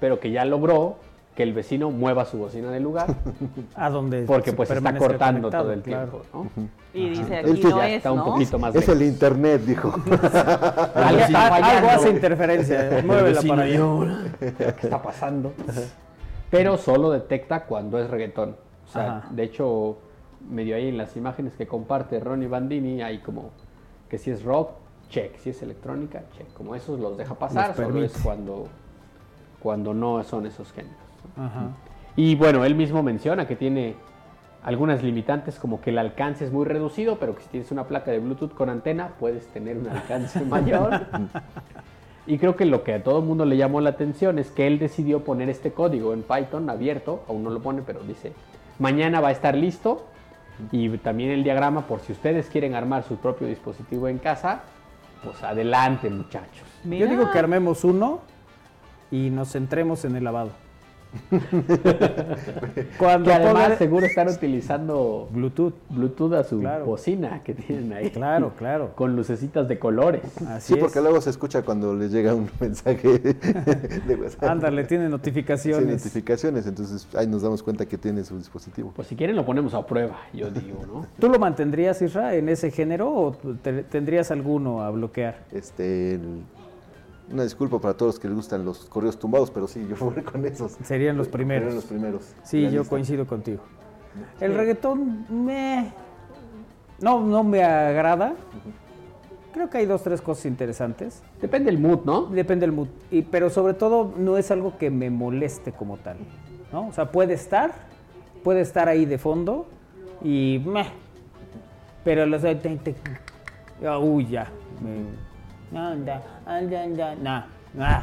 pero que ya logró que el vecino mueva su bocina del lugar. *laughs* a donde Porque pues está cortando todo el tiempo, ¿no? Y dice, aquí no es, está un poquito más Es el internet, dijo. *laughs* algo hace interferencia, *laughs* muévela para allá. ¿Qué está pasando? Pero solo detecta cuando es reggaetón. O sea, de hecho, medio ahí en las imágenes que comparte Ronnie Bandini, hay como que si es rock, check, si es electrónica, check. Como esos los deja pasar, solo es cuando, cuando no son esos géneros. Y bueno, él mismo menciona que tiene algunas limitantes como que el alcance es muy reducido, pero que si tienes una placa de Bluetooth con antena puedes tener un alcance *laughs* mayor. Y creo que lo que a todo el mundo le llamó la atención es que él decidió poner este código en Python abierto, aún no lo pone, pero dice, mañana va a estar listo. Y también el diagrama, por si ustedes quieren armar su propio dispositivo en casa, pues adelante muchachos. Yo digo que armemos uno y nos centremos en el lavado. *laughs* Cuando además seguro están utilizando Bluetooth, Bluetooth a su bocina que tienen ahí. Claro, claro. Con lucecitas de colores. sí, porque luego se escucha cuando les llega un *laughs* mensaje de *laughs* WhatsApp. Ándale, tiene notificaciones. Sí, notificaciones, entonces ahí nos damos cuenta que tiene su dispositivo. Pues si quieren lo ponemos a prueba, yo digo, ¿no? ¿Tú lo mantendrías, Isra, en ese género o tendrías alguno a bloquear? Este, una disculpa para todos los que les gustan los correos tumbados, pero sí, yo *laughs* voy con esos. Serían los primeros. Serían los primeros. Sí, yo coincido contigo. El reggaetón me... No, no me agrada. Creo que hay dos, tres cosas interesantes. Depende del mood, ¿no? Depende del mood. Y, pero sobre todo no es algo que me moleste como tal. ¿no? O sea, puede estar, puede estar ahí de fondo y... Meh, pero los... Uy, ya. Me, anda, anda, anda, nah, nah.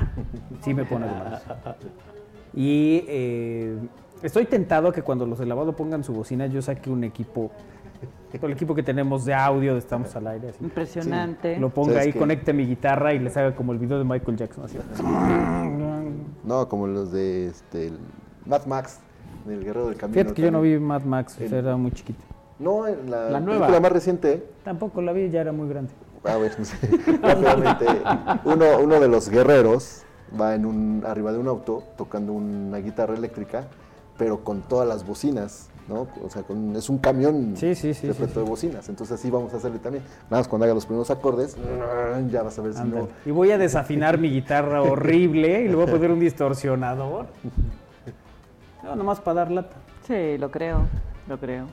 Sí me pone de malas. Y eh, estoy tentado que cuando los de lavado pongan su bocina, yo saque un equipo, el equipo que tenemos de audio de Estamos al Aire. Impresionante. Lo ponga ahí, conecte mi guitarra y les haga como el video de Michael Jackson. Así. No, como los de este, Mad Max, el Guerrero del Camino. Fíjate que yo no vi Mad Max, era muy chiquito. No, la, la nueva. la más reciente. Tampoco la vi, ya era muy grande a ver, *laughs* uno, uno de los guerreros va en un, arriba de un auto tocando una guitarra eléctrica, pero con todas las bocinas, ¿no? O sea, es un camión sí, sí, sí, de bocinas. Entonces así vamos a hacerle también. Nada más cuando haga los primeros acordes, ya vas a ver si no. Y voy a desafinar mi guitarra horrible y le voy a poner un distorsionador. *laughs* No, nomás para dar lata. Sí, lo creo, lo creo.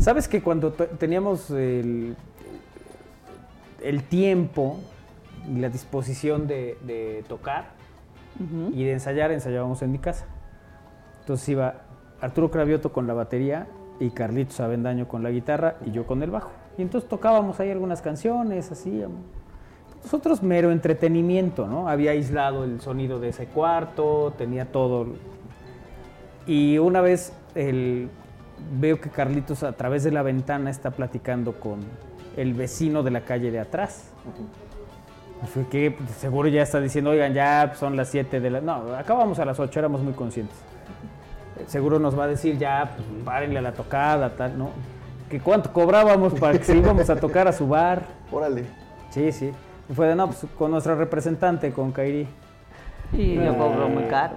¿Sabes que cuando teníamos el el tiempo y la disposición de, tocar y de ensayar, ensayábamos en mi casa. Entonces iba Arturo Cravioto con la batería y Carlitos Avendaño con la guitarra y yo con el bajo. Y entonces tocábamos ahí algunas canciones, así. Nosotros mero entretenimiento, ¿no? Había aislado el sonido de ese cuarto, tenía todo. Y una vez veo que Carlitos a través de la ventana está platicando con, el vecino de la calle de atrás. Fue que pues, seguro ya está diciendo, oigan, ya son las 7 de la... No, acabamos a las 8, éramos muy conscientes. Seguro nos va a decir, ya, pues párenle a la tocada, tal, ¿no? Que cuánto cobrábamos para que se íbamos a tocar a su bar. Órale. Sí, sí. Y fue de, no, pues con nuestra representante, con Kairi. Y yo cobro muy caro.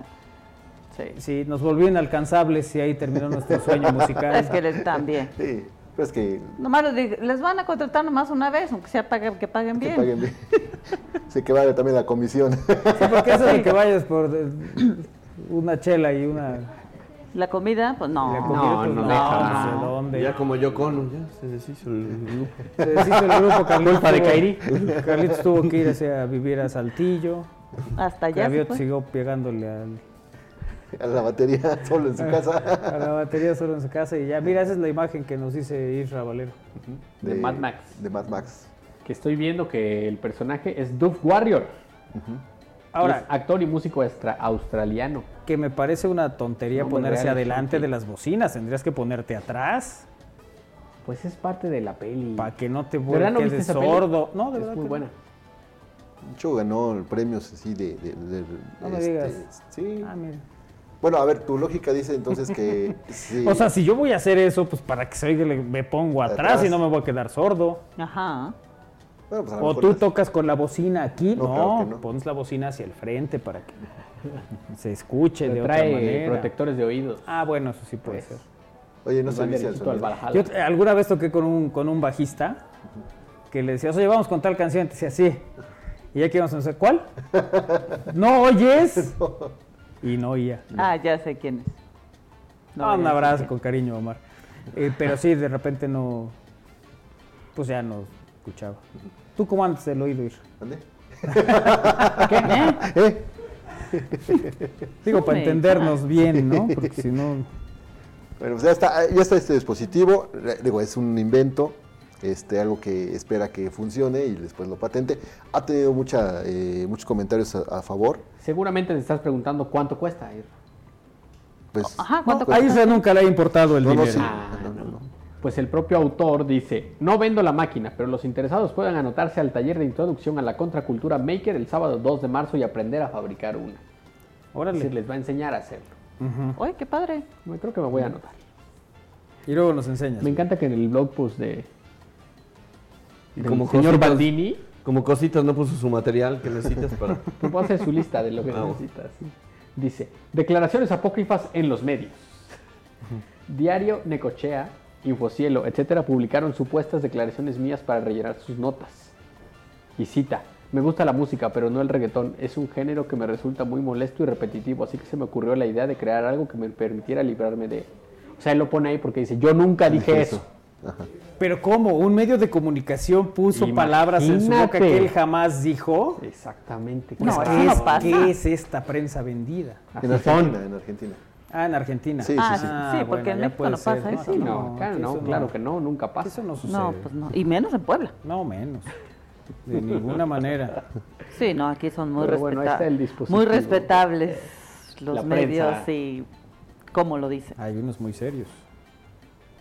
Sí. sí, nos volvió inalcanzables y ahí terminó nuestro sueño *laughs* musical. es que también. Sí. Pues que... Nomás les, van a contratar nomás una vez, aunque sea paguen, que paguen bien. Que paguen bien. sí, que vale también la comisión. Sí, porque eso de que vayas por una chela y una... La comida, pues no. La comida, pues, no, no, no, no, dónde. Ya como yo con, ya se deshizo el grupo. Se deshizo el grupo, *laughs* Carlitos. de Kairi. Carlitos tuvo que ir a vivir a Saltillo. Hasta allá. Carlitos siguió pegándole al *laughs* a la batería *laughs* solo en su casa. *laughs* a la batería solo en su casa y ya, mira, esa es la imagen que nos dice Isra Valero. de, Mad Max. De Mad Max. Que estoy viendo que el personaje es Duff Warrior. Ahora, actor y músico australiano. Que me parece una tontería ponerse adelante de las bocinas, tendrías que ponerte atrás. Pues es parte de la peli. Para que no te vuelvas sordo. No, de es verdad. muy buena. De hecho, ganó premios así de. de, no me digas. Este, sí. Ah, mira. Bueno, a ver, tu lógica dice entonces que... *laughs* O sea, si yo voy a hacer eso, pues para que se oiga me pongo atrás, y no me voy a quedar sordo. Ajá. Pues o tú tocas con la bocina aquí, no, pones la bocina hacia el frente para que *laughs* se escuche de otra manera. protectores de oídos. Ah, bueno, eso sí puede ser. Oye, no se dice Yo alguna vez toqué con un, con un bajista que le decía, oye, vamos con tal canción, y te decía, sí. Y ya que íbamos a hacer, ¿cuál? *laughs* ¿No oyes? Y no oía. Ah, ya sé quién es. No, un abrazo con cariño, Omar. Eh, pero sí, de repente no, pues ya no escuchaba. ¿Tú cómo antes del oído ir? ¿Dónde? *laughs* ¿Qué? ¿Eh? Digo, para entendernos bien, ¿no? Porque si no... Bueno, pues ya está, ya está este dispositivo, digo, es un invento, este, algo que espera que funcione y después lo patente. Ha tenido mucha, eh, muchos comentarios a, favor. Seguramente te estás preguntando cuánto cuesta. Pues, Ajá, ¿cuánto Ahí se nunca le ha importado el dinero. Ah, pues el propio autor dice, no vendo la máquina, pero los interesados pueden anotarse al taller de introducción a la contracultura Maker el sábado 2 de marzo y aprender a fabricar una. Ahora les va a enseñar a hacerlo. Uy, qué padre. creo que me voy a anotar. Y luego nos enseñas. Me encanta que en el blog post de, como señor Baldini, como cositas no puso su material que necesitas para. *laughs* Puedo hacer su lista de lo que necesitas. Dice: Declaraciones apócrifas en los medios. Diario Necochea Infocielo, etcétera, publicaron supuestas declaraciones mías para rellenar sus notas. Y cita, me gusta la música, pero no el reggaetón. Es un género que me resulta muy molesto y repetitivo, así que se me ocurrió la idea de crear algo que me permitiera librarme de... O sea, él lo pone ahí porque dice, yo nunca dije eso. Pero ¿cómo? ¿Un medio de comunicación puso palabras en su boca que él jamás dijo? Exactamente. no, no ¿Qué es esta prensa vendida? En Argentina, en Argentina. Ah, en Argentina. Sí, sí, ah, sí. sí porque en México no pasa eso. No, claro, no, claro que no, nunca pasa. Eso no sucede. No, pues no. Y menos en Puebla. No, menos. De ninguna manera. Sí, no, aquí son muy, respetables. muy respetables los medios y cómo lo dicen. Hay unos muy serios.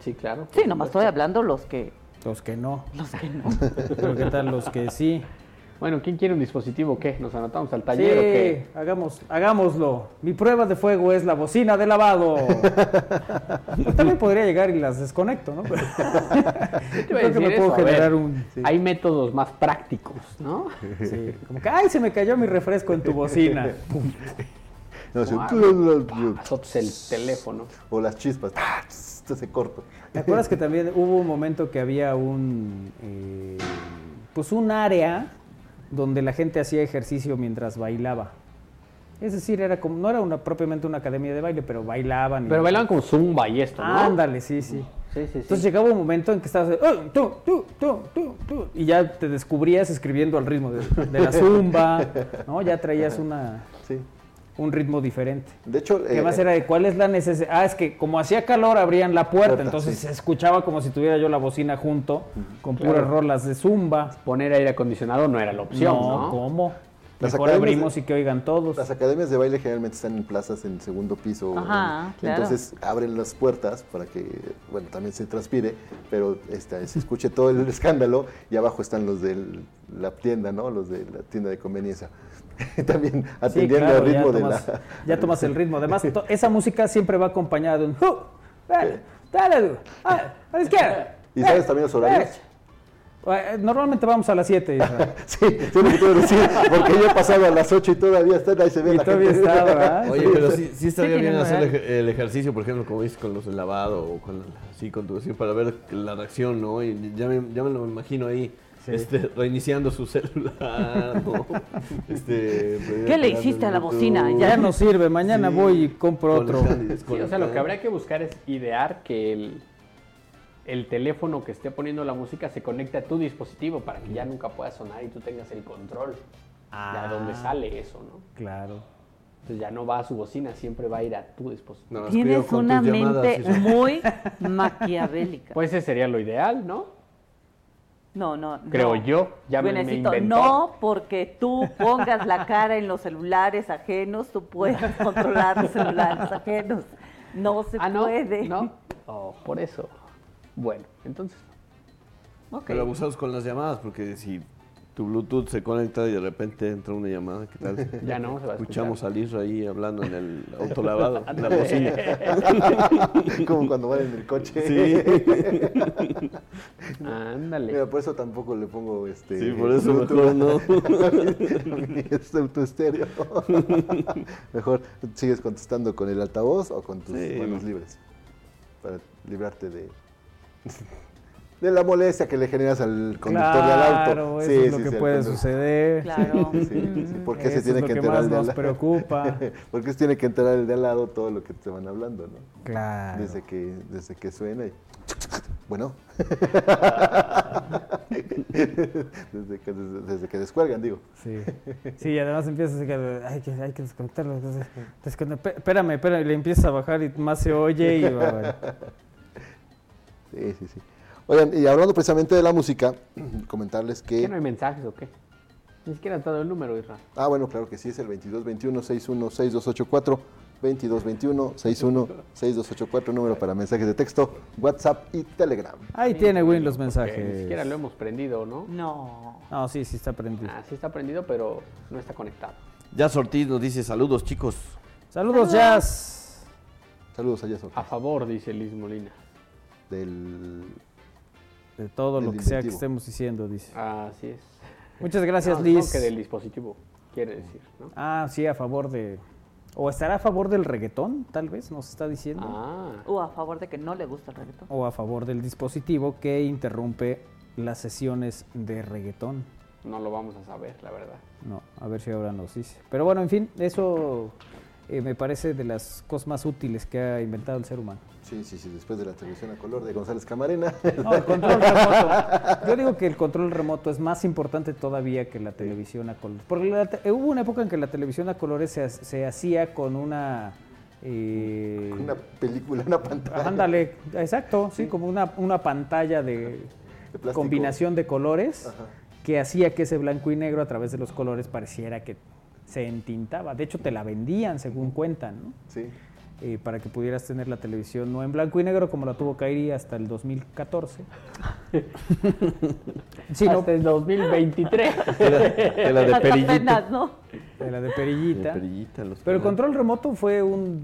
Sí, claro. Sí, nomás estoy hablando los que... Los que no. Los que no. *laughs* Pero ¿qué tal los que sí? Bueno, ¿quién quiere un dispositivo? ¿Qué? ¿Nos anotamos al taller o qué? Hagamos, hagámoslo. Mi prueba de fuego es la bocina de lavado. *laughs* también podría llegar y las desconecto, ¿no? *laughs* Creo que me puedo generar un... Hay métodos más prácticos, ¿no? Sí. Como que, ¡ay, se me cayó mi refresco en tu bocina! No, el teléfono. O las chispas. Esto se corta. ¿Te acuerdas que también hubo un momento que había un... Eh, pues un área donde la gente hacía ejercicio mientras bailaba. Es decir, era como, no era una, propiamente una academia de baile, pero bailaban. Pero bailaban como zumba y esto, ¿no? Ándale, sí, sí. Entonces llegaba un momento en que estabas, oh, tú, tú, tú, tú, y ya te descubrías escribiendo al ritmo de, de la zumba, ¿no? Ya traías una, sí un ritmo diferente. De hecho, ¿qué más eh, era de cuál es la necesidad? Ah, es que como hacía calor abrían la puerta, entonces se escuchaba como si tuviera yo la bocina junto con puras rolas de zumba. Poner aire acondicionado no era la opción, ¿no? ¿no? ¿Cómo? Mejor abrimos y que oigan todos. Las academias de baile generalmente están en plazas en segundo piso. Ajá, Entonces abren las puertas para que, bueno, también se transpire, pero este, se escuche todo el *laughs* escándalo y abajo están los de la tienda, ¿no? Los de la tienda de conveniencia. *laughs* también atendiendo el ritmo de la... Ya tomas el ritmo. Además, *laughs* esa música siempre va acompañada de un... Dale, dale, a la izquierda. ¿Y sabes también los horarios? Eh, normalmente vamos a las 7. *laughs* sí, tiene que decir, porque yo he pasado a las 8 y todavía está, ahí se ve y la todavía gente. Oye, pero sí, sí estaría bien hacer el ejercicio, por ejemplo, como dices, con los de lavado o con, así, con tu para ver la reacción, ¿no? Y ya me, ya me lo imagino ahí este, reiniciando su celular. *laughs* este, ¿Qué le hiciste a la bocina? Ya no sirve, mañana voy y compro otro. o sea, lo que habría que buscar es idear que el, el teléfono que esté poniendo la música se conecte a tu dispositivo para que ya nunca pueda sonar y tú tengas el control de a dónde ah. sale eso, ¿no? Claro. Entonces ya no va a su bocina, siempre va a ir a tu dispositivo. Tienes una mente muy *laughs* maquiavélica. Pues ese sería lo ideal, ¿no? No, no, Creo yo, ya me, me No, porque tú pongas la cara en los celulares ajenos, tú puedes *laughs* controlar los celulares ajenos. No se ah, puede. ¿no? Oh, por eso. Bueno, entonces. Okay. Pero abusamos con las llamadas, porque si tu Bluetooth se conecta y de repente entra una llamada, ¿qué tal? *laughs* Ya no, se va a Escuchamos a Liz ahí hablando en el autolavado, en la bocina. *laughs* Como cuando van en el coche. Sí. *laughs* Ándale. Mira, por eso tampoco le pongo este. Sí, por eso mejor no. este autoestéreo. mejor sigues contestando con el altavoz o con tus Sí. manos libres. Para librarte de. De la molestia que le generas al conductor del auto. Claro, eso es lo que puede suceder. Claro. Sí, sí, sí. ¿Por qué Eso se tiene es que que enterar el de al nos lado? preocupa. *laughs* ¿Por qué se tiene que enterar el de al lado todo lo que te van hablando, no? Claro. Desde que, desde que suena y... *laughs* Bueno. *laughs* desde, que, desde, desde que descuelgan, digo. Sí. Sí, y además empiezas a que hay que, hay que desconectarlo. espérame, espérame, y le empieza a bajar y más se oye y va. Sí, sí, sí. Oigan, y hablando precisamente de la música, *clears throat* comentarles ¿Qué que... no hay mensajes o qué? Ni siquiera dado el número, Isra. Ah, bueno, claro que sí, es el 2221-616284, 2221-616284, número para mensajes de texto, WhatsApp y Telegram. Ahí tiene Win los mensajes. Ni siquiera lo hemos prendido, ¿no? No. No, sí, sí está prendido. Ah, sí está prendido, pero no está conectado. Ya Ortiz nos dice saludos, chicos. Saludos, Jazz. Saludos allá, Sol, A favor, dice Liz Molina. del... De todo lo que sea que estemos diciendo, dice. Así es. Muchas gracias, No, Liz. que del dispositivo, quiere decir, ¿no? Ah, sí, a favor de... ¿O estará a favor del reggaetón, tal vez, nos está diciendo? Ah, O a favor de que no le gusta el reggaetón. O a favor del dispositivo que interrumpe las sesiones de reggaetón. no lo vamos a saber, la verdad. No, a ver si ahora nos dice. Pero bueno, en fin, eso eh, me parece de las cosas más útiles que ha inventado el ser humano. Sí, sí, sí, después de la televisión a color de González Camarena. No, el control remoto. Yo digo que el control remoto es más importante todavía que la televisión a colores. Porque la hubo una época en que la televisión a colores se, se hacía con una... eh, una película, una pantalla. Ándale, exacto, sí, como una, una pantalla de De combinación de colores Ajá. que hacía que ese blanco y negro a través de los colores pareciera que se entintaba. De hecho, te la vendían, según cuentan, ¿no? Sí. Eh, para que pudieras tener la televisión no en blanco y negro como la tuvo Kairi hasta el 2014. *laughs* Sí, no, Hasta el 2023. De la de perillita. apenas, ¿no? de la de De perillita. perillita, los Pero el control remoto fue un...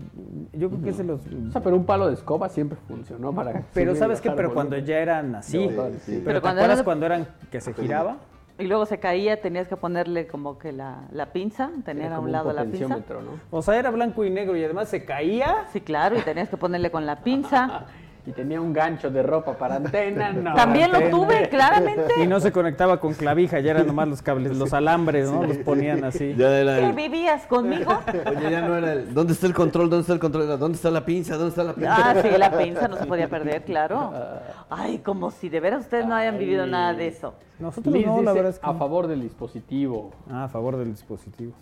Yo creo que es de los... o sea, pero un palo de escoba siempre funcionó para... Pero ¿sabes qué? bajar Pero cuando ya eran así. Sí, Pero, sí. ¿te Pero cuando acuerdas eran- cuando eran que se giraba? Y luego se caía, tenías que ponerle como que la, la pinza, tener Era a un lado la pinza. ¿no? O sea, era blanco y negro y además se caía. Sí, claro, y tenías que ponerle con la pinza. *laughs* Y tenía un gancho de ropa para antena, *laughs* no. También lo tuve, claramente. Y no se conectaba con clavija, ya eran nomás los cables, los alambres, ¿no? Los ponían así. Ya era ¿Qué vivías conmigo? Oye, ya no era el. ¿Dónde está el control? ¿Dónde está el control? ¿Dónde está la pinza? ¿Dónde está la pinza? Ah, sí, la pinza no se podía perder, claro. *laughs* Ay, como si de veras ustedes no hayan vivido nada de eso. Nosotros Liz no, dice la verdad es que a favor del dispositivo. Ah, a favor del dispositivo.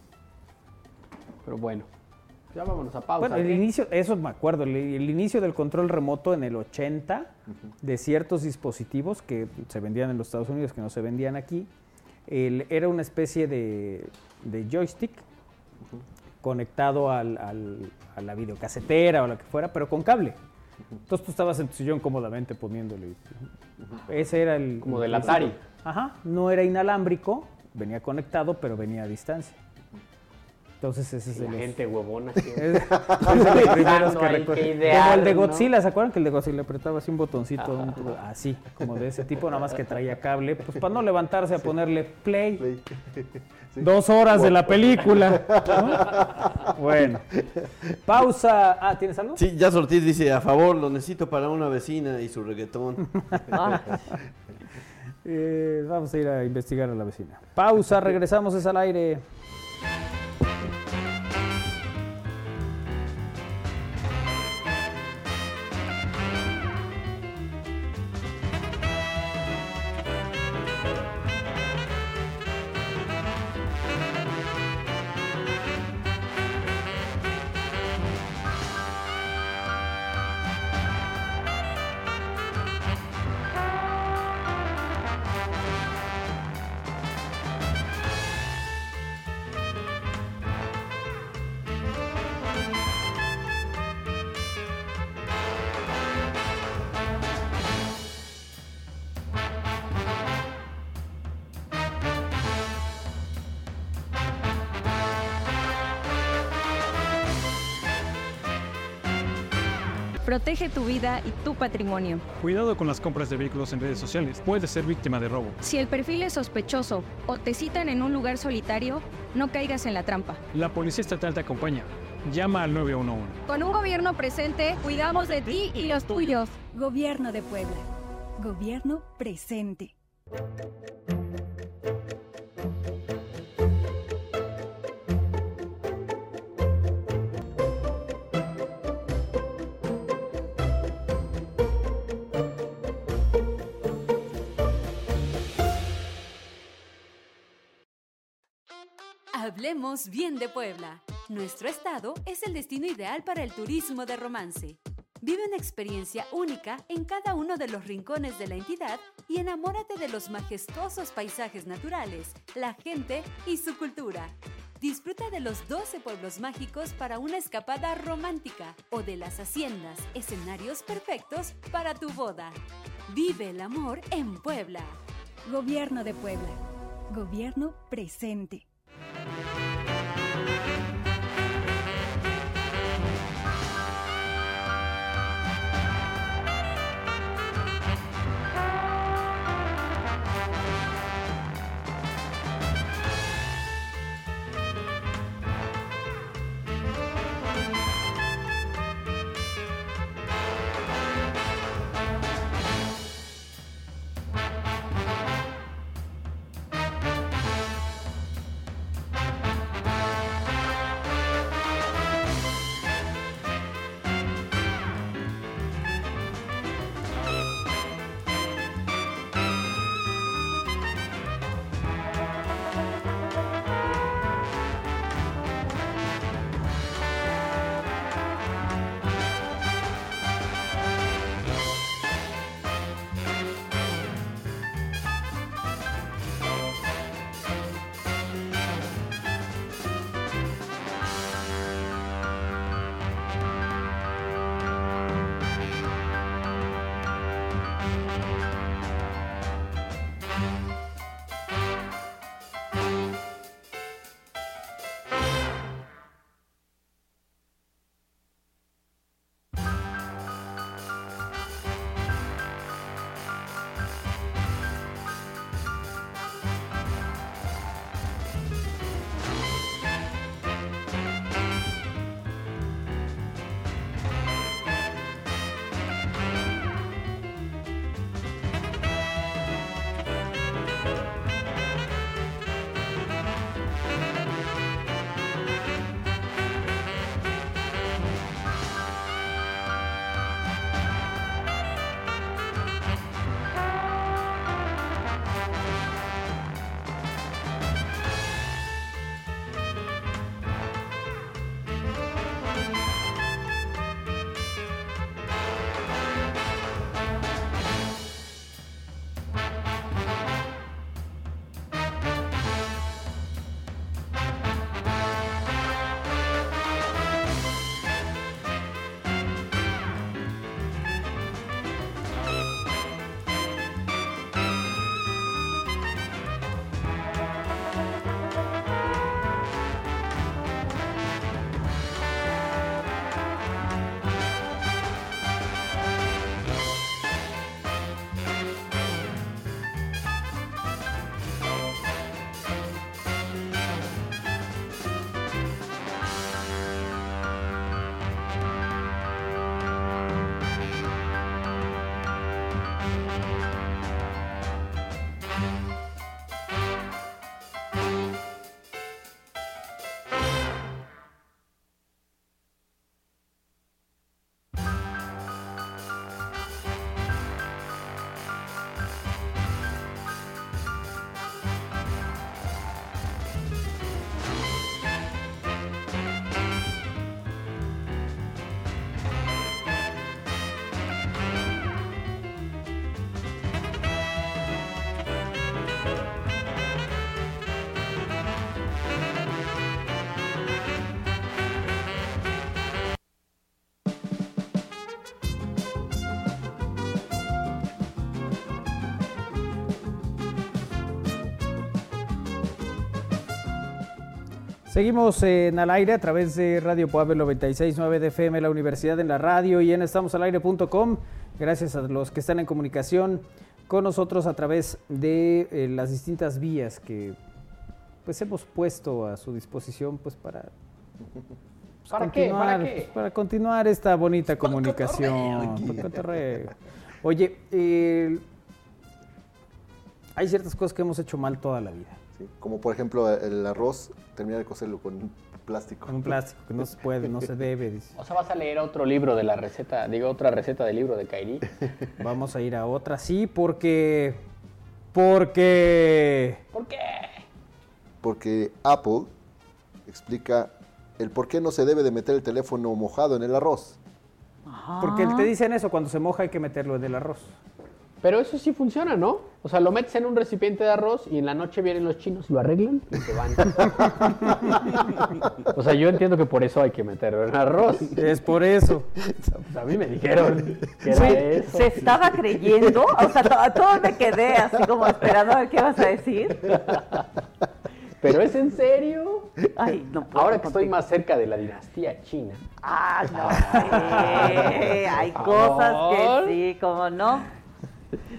Pero bueno, ya vámonos a pausa. Bueno, el ¿qué? inicio, eso me acuerdo, el, el inicio del control remoto en el 80 de ciertos dispositivos que se vendían en los Estados Unidos, que no se vendían aquí, el- era una especie de, de joystick conectado al, al- a la videocasetera o lo que fuera, pero con cable. Entonces tú estabas en tu sillón cómodamente poniéndole. Ese era el... Como del el- Atari. Ajá, no era inalámbrico, venía conectado, pero venía a distancia. Entonces ese es La los- gente huevona. *laughs* es, siempre. es de los primeros que Pensando ahí recuerdo. qué Como el de ¿no? Godzilla, ¿se acuerdan que el de Godzilla le apretaba así un botoncito? un- así, como de ese tipo, nada más que traía cable, pues para no levantarse a ponerle play. Play. *laughs* Sí. Dos horas de la película. ¿no? *laughs* Bueno. Pausa. Ah, ¿tienes algo? Sí, ya Ortiz dice, a favor, lo necesito para una vecina y su reggaetón. Ah, Eh, vamos a ir a investigar a la vecina. Pausa, regresamos, es al aire. Protege tu vida y tu patrimonio. Cuidado con las compras de vehículos en redes sociales. Puedes ser víctima de robo. Si el perfil es sospechoso o te citan en un lugar solitario, no caigas en la trampa. La Policía Estatal te acompaña. Llama al 911. Con un gobierno presente, cuidamos de ti y los tuyos. Gobierno de Puebla. Gobierno presente. Hablemos bien de Puebla. Nuestro estado es el destino ideal para el turismo de romance. Vive una experiencia única en cada uno de los rincones de la entidad y enamórate de los majestuosos paisajes naturales, la gente y su cultura. Disfruta de los 12 pueblos mágicos para una escapada romántica o de las haciendas, escenarios perfectos para tu boda. Vive el amor en Puebla. Gobierno de Puebla. Gobierno presente. Seguimos en al aire a través de Radio Puebla 969 de FM, la Universidad en la Radio y en estamosalaire.com. Gracias a los que están en comunicación con nosotros a través de eh, las distintas vías que pues hemos puesto a su disposición pues para pues, ¿Para continuar, qué? ¿Para, para continuar esta bonita comunicación. Oye, eh, hay ciertas cosas que hemos hecho mal toda la vida. Como por ejemplo el arroz, terminar de cocerlo con un plástico. Con un plástico, que no se puede, no se debe. Dice. O sea, vas a leer otro libro de la receta, digo, otra receta del libro de Kairi. *laughs* Vamos a ir a otra, sí, porque... Porque... ¿Por qué? Porque Apple explica el por qué no se debe de meter el teléfono mojado en el arroz. Porque te dicen eso, cuando se moja hay que meterlo en el arroz. Pero eso sí funciona, ¿no? O sea, lo metes en un recipiente de arroz y en la noche vienen los chinos y lo arreglan y se van. *laughs* o sea, yo entiendo que por eso hay que meterlo en arroz. Es por eso. Pues a mí me dijeron que era eso. Se estaba creyendo, o sea, todo me quedé así como esperando a ver qué vas a decir. ¿Pero es en serio? Ay, no puedo Ahora que estoy más cerca de la dinastía china. Ah, no sé. Hay cosas que sí, como no.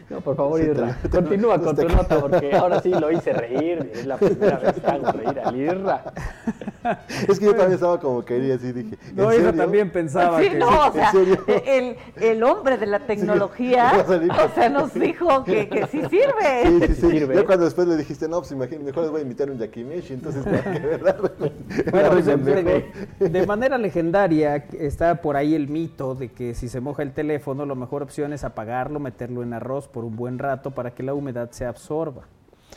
No, por favor, Irra. Continúa con tu nota porque *laughs* ahora sí lo hice reír. Es la primera vez que hago reír a Irra. Es que yo también estaba como quería así, dije. No, Irra también pensaba sí, que. No, o sea, el, el, hombre de la tecnología, *laughs* o sea, nos dijo que, que sí sirve. Sí, sí, sí. Sirve. Yo cuando después le dijiste, no, pues imagínate, mejor les voy a invitar un Yakimeshi, entonces, *laughs* que verdad. Bueno, pues, de, de manera legendaria está por ahí el mito de que si se moja el teléfono, la mejor opción es apagarlo, meterlo en arroz por un buen rato para que la humedad se absorba.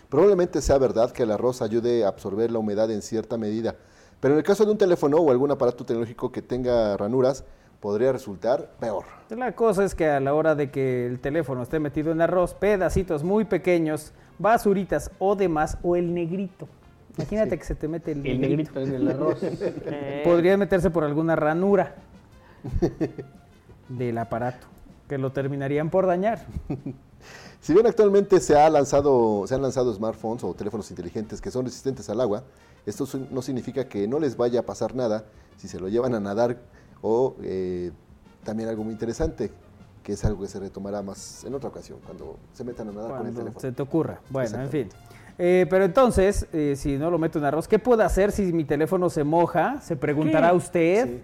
Probablemente sea verdad que el arroz ayude a absorber la humedad en cierta medida, pero en el caso de un teléfono o algún aparato tecnológico que tenga ranuras, podría resultar peor. La cosa es que a la hora de que el teléfono esté metido en arroz, pedacitos muy pequeños, basuritas o demás, o el negrito. Imagínate que se te mete el, el negrito. en el arroz. *laughs* Podría meterse por alguna ranura *laughs* del aparato, que lo terminarían por dañar. Si bien actualmente se, ha lanzado, se han lanzado smartphones o teléfonos inteligentes que son resistentes al agua, esto no significa que no les vaya a pasar nada si se lo llevan a nadar o eh, también algo muy interesante, que es algo que se retomará más en otra ocasión, cuando se metan a nadar con el teléfono. Se te ocurra. Bueno, en fin. Eh, pero entonces, eh, si no lo meto en arroz, ¿qué puedo hacer si mi teléfono se moja? Se preguntará usted.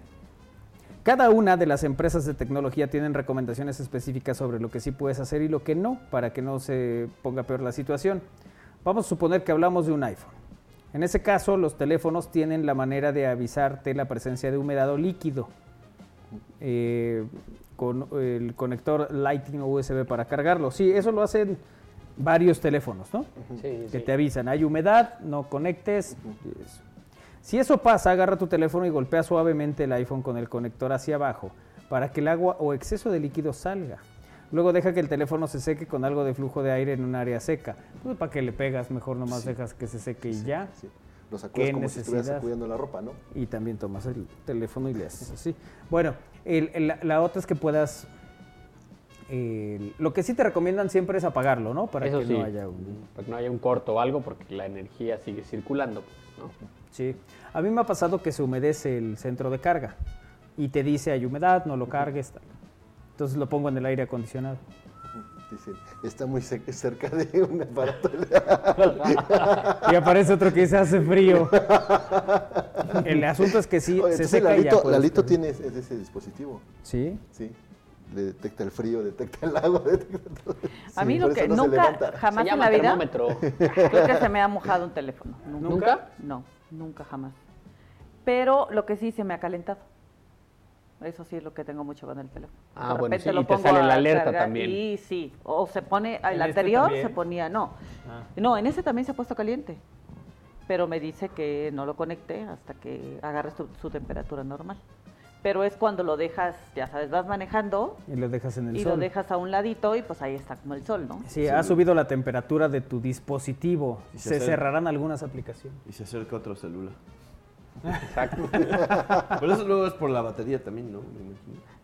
Cada una de las empresas de tecnología tienen recomendaciones específicas sobre lo que sí puedes hacer y lo que no, para que no se ponga peor la situación. Vamos a suponer que hablamos de un iPhone. En ese caso, los teléfonos tienen la manera de avisarte la presencia de humedad o líquido. Eh, con el conector Lightning o USB para cargarlo. Sí, eso lo hacen varios teléfonos, ¿no? Sí, que te avisan, hay humedad, no conectes. Si eso pasa, agarra tu teléfono y golpea suavemente el iPhone con el conector hacia abajo para que el agua o exceso de líquido salga. Luego deja que el teléfono se seque con algo de flujo de aire en un área seca. Pues para que le pegas, mejor nomás dejas que se seque y ya. Lo sacudes como si estuvieras sacudiendo la ropa, ¿no? Y también tomas el teléfono y le haces así. Bueno, la, otra es que puedas... lo que sí te recomiendan siempre es apagarlo, ¿no? Para que no haya un... Para que no haya un corto o algo, porque la energía sigue circulando, pues, ¿no? Sí. A mí me ha pasado que se humedece el centro de carga y te dice hay humedad, no lo cargues. Entonces lo pongo en el aire acondicionado. Dice, está muy cerca de un aparato. *laughs* y aparece otro que dice hace frío. El asunto es que sí, se seca Lalito, ya Lalito tiene ese dispositivo. ¿Sí? Sí le detecta el frío, detecta el agua, *laughs* detecta todo. A mí lo que nunca, jamás en la vida, *laughs* creo que se me ha mojado un teléfono. ¿Nunca? No, nunca jamás. Pero lo que sí se me ha calentado. Eso sí es lo que tengo mucho con el teléfono. Ah, bueno, sí, y te sale la alerta también. Sí, sí. O se pone, el este anterior se ponía, no. Ah. No, en ese también se ha puesto caliente. Pero me dice que no lo conecte hasta que agarre su temperatura normal pero es cuando lo dejas, ya sabes, vas manejando. Y lo dejas en el sol. Y lo dejas a un ladito y pues ahí está como el sol, ¿no? Sí, ha subido la temperatura de tu dispositivo. Se, cerrarán algunas aplicaciones. Y se acerca otro celular. Exacto. *laughs* Pero eso luego es por la batería también, ¿no?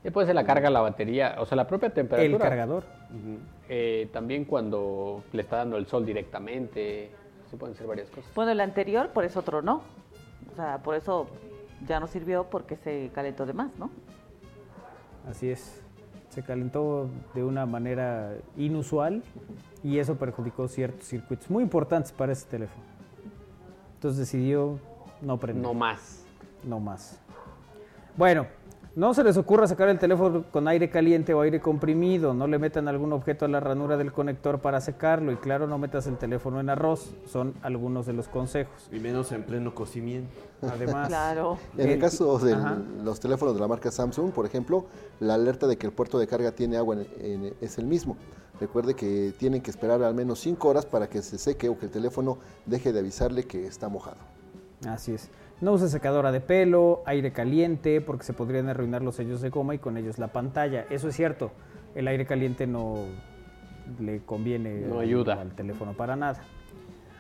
Después se la carga la batería, o sea, la propia temperatura. El cargador. Eh, también cuando le está dando el sol directamente, se pueden hacer varias cosas. Bueno, el anterior, por eso otro no O sea, por eso ya no sirvió porque se calentó de más, ¿no? Así es. Se calentó de una manera inusual y eso perjudicó ciertos circuitos muy importantes para ese teléfono. Entonces decidió no prender. No más. No más. Bueno, no se les ocurra sacar el teléfono con aire caliente o aire comprimido, no le metan algún objeto a la ranura del conector para secarlo y claro, no metas el teléfono en arroz, son algunos de los consejos. Y menos en pleno cocimiento. Además, claro. En el caso de los teléfonos de la marca Samsung, por ejemplo, la alerta de que el puerto de carga tiene agua es el mismo. Recuerde que tienen que esperar al menos 5 horas para que se seque o que el teléfono deje de avisarle que está mojado. Así es. No use secadora de pelo, aire caliente, porque se podrían arruinar los sellos de goma y con ellos la pantalla. Eso es cierto. El aire caliente no le conviene no ayuda. al teléfono para nada.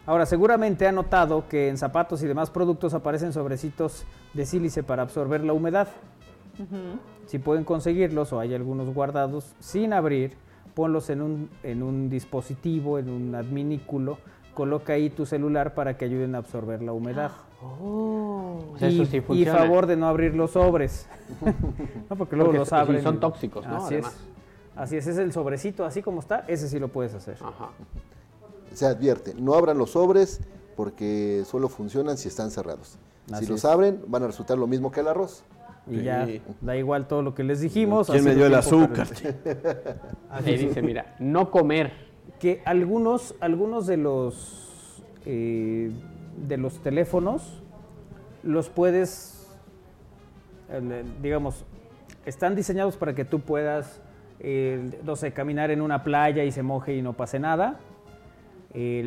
Ahora, seguramente ha notado que en zapatos y demás productos aparecen sobrecitos de sílice para absorber la humedad. Si pueden conseguirlos o hay algunos guardados sin abrir, ponlos en un, en un dispositivo, en un adminículo, coloca ahí tu celular para que ayuden a absorber la humedad. Oh. y, favor de no abrir los sobres. *laughs* no, porque luego los abren. son tóxicos, ¿no? Así es. Así es, es el sobrecito, así como está, ese sí lo puedes hacer. Ajá. Se advierte, no abran los sobres porque solo funcionan si están cerrados. si los abren, van a resultar lo mismo que el arroz. Y ya, da igual todo lo que les dijimos. ¿Quién me dio el azúcar? *laughs* Ahí dice, mira, no comer. Que algunos, algunos de los eh, de los teléfonos los puedes, digamos, están diseñados para que tú puedas, no sé, caminar en una playa y se moje y no pase nada.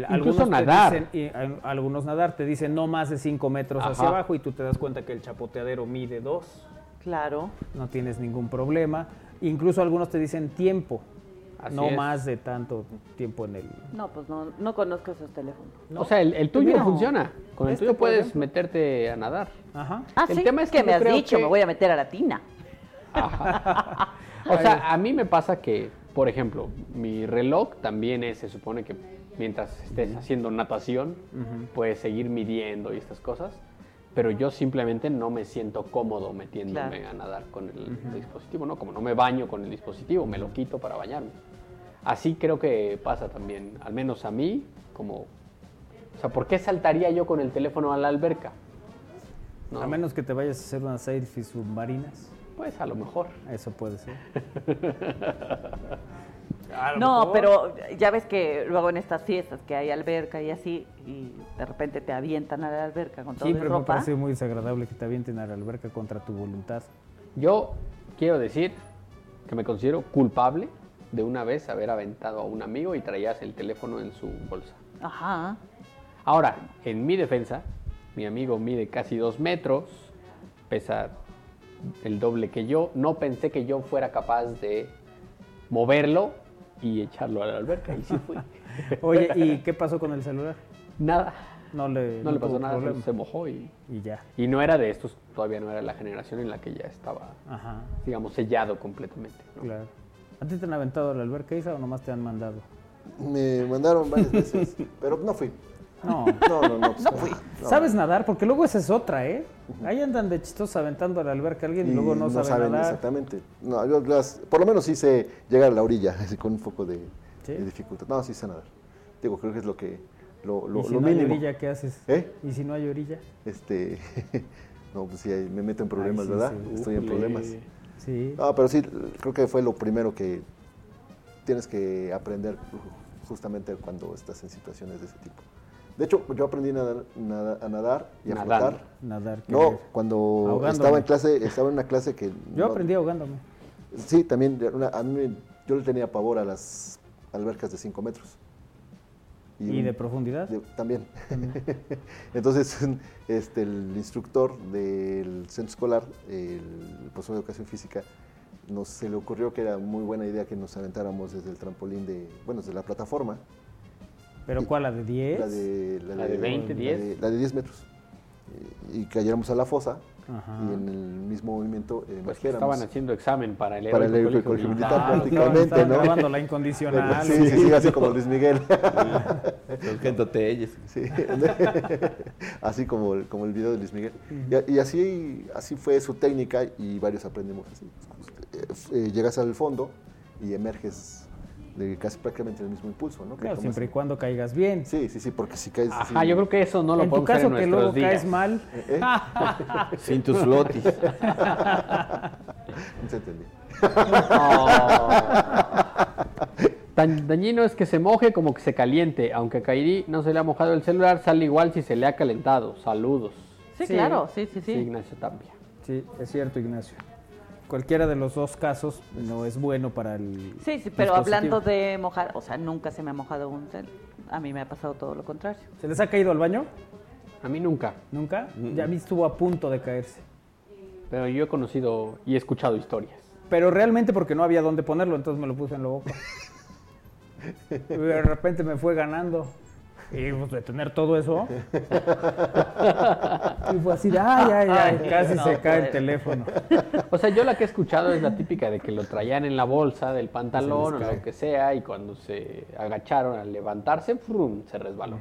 algunos nadar. algunos nadar, te dicen no más de 5 metros hacia abajo y tú te das cuenta que el chapoteadero mide 2. Claro. No tienes ningún problema. Incluso algunos te dicen tiempo no más de tanto tiempo en el... No, pues no, no conozco esos teléfonos. O sea, el, tuyo funciona. Con el tuyo puedes meterte a nadar. Ajá. Ah, el tema es que, me has dicho, me voy a meter a la tina. *laughs* o sea, a mí me pasa que, por ejemplo, mi reloj también es, se supone que mientras estés haciendo natación, puedes seguir midiendo y estas cosas pero yo simplemente no me siento cómodo metiéndome a nadar con el dispositivo, ¿no? Como no me baño con el dispositivo, me lo quito para bañarme. Así creo que pasa también, al menos a mí, como... O sea, ¿por qué saltaría yo con el teléfono a la alberca? A menos que te vayas a hacer unas selfies submarinas. Pues a lo mejor. Eso puede ser. *laughs* no, pero ya ves que luego en estas fiestas que hay alberca y así, y de repente te avientan a la alberca con todo Sí, pero me parece muy desagradable que te avienten a la alberca contra tu voluntad. Yo quiero decir que me considero culpable de una vez haber aventado a un amigo y traías el teléfono en su bolsa. Ajá. Ahora, en mi defensa, mi amigo mide casi dos metros, pesa el doble que yo. No pensé que yo fuera capaz de moverlo y echarlo a la alberca. Y sí fui. *laughs* Oye, ¿y qué pasó con el celular? Nada. No le, no le pasó nada, se mojó y, y, ya. Y no era de estos, todavía no era la generación en la que ya estaba, digamos, sellado completamente. Claro. ¿A ti te han aventado a la alberca, Isa, o nomás te han mandado? Me mandaron varias veces, pero no fui. No, no, no, no, pues no fui. ¿Sabes nadar? Porque luego esa es otra, ¿eh? Ahí andan de chistosos aventando a la alberca a alguien y, luego no, saben, nadar. Exactamente. No, yo por lo menos sí sé llegar a la orilla, *laughs* así con un poco de, dificultad. No, sí sé nadar. Digo, creo que es lo que lo, lo, ¿Y si no hay orilla, ¿qué haces? ¿Eh? ¿Y si no hay orilla? Este, *laughs* no, pues sí, me meto en problemas, ¿verdad? Estoy en problemas. Sí. No, pero sí, creo que fue lo primero que tienes que aprender justamente cuando estás en situaciones de ese tipo. De hecho, yo aprendí a nadar, a nadar y a flotar. Nadar. No, cuando estaba en clase, estaba en una clase que... Yo aprendí ahogándome. Sí, también, a mí, yo le tenía pavor a las albercas de 5 metros. ¿Y, de profundidad? también. *laughs* Entonces, *laughs* este, el instructor del centro escolar, el profesor de educación física, nos se le ocurrió que era muy buena idea que nos aventáramos desde el trampolín de, bueno, desde la plataforma ¿Pero cuál? ¿La de 10? La de, la, de, 20, 10. La de, 10 metros. Y, cayéramos a la fosa y en el mismo movimiento eh, pues estaban haciendo examen para el para el colegio, militar ah, prácticamente, ¿no? grabando la *laughs* incondicional. sí, sí, sí, así como Luis Miguel. Sí, *laughs* así como el, como el video de Luis Miguel. y, así, así fue su técnica y varios aprendimos así. Eh, llegas al fondo y emerges de casi prácticamente el mismo impulso, ¿no? Claro, siempre y cuando caigas bien. Sí, sí, sí, porque si caes... Ajá, yo creo que eso no lo En tu caso que luego caes mal... ¿Eh? *laughs* Sin tus lotis. *laughs* no se entendí. Tan dañino es que se moje como que se caliente. Aunque a Kairi no se le ha mojado el celular, sale igual si se le ha calentado. Saludos. Sí, claro, sí, sí, sí. Ignacio Tapia. Sí, es cierto, Ignacio cualquiera de los dos casos no es bueno para el. Sí, sí, pero hablando de mojar, o sea, nunca se me ha mojado un cel. A mí me ha pasado todo lo contrario. ¿Se les ha caído al baño? A mí nunca. ¿Nunca? Ya a mí estuvo a punto de caerse. Pero yo he conocido y he escuchado historias. Pero realmente porque no había dónde ponerlo, entonces me lo puse en la boca. *laughs* de repente me fue ganando. Y pues de tener todo eso. y fue así ay, ay, ay, casi se cae el teléfono. O sea, yo la que he escuchado es la típica de que lo traían en la bolsa del pantalón o lo que sea, y cuando se agacharon al levantarse, ¡frum! se resbaló.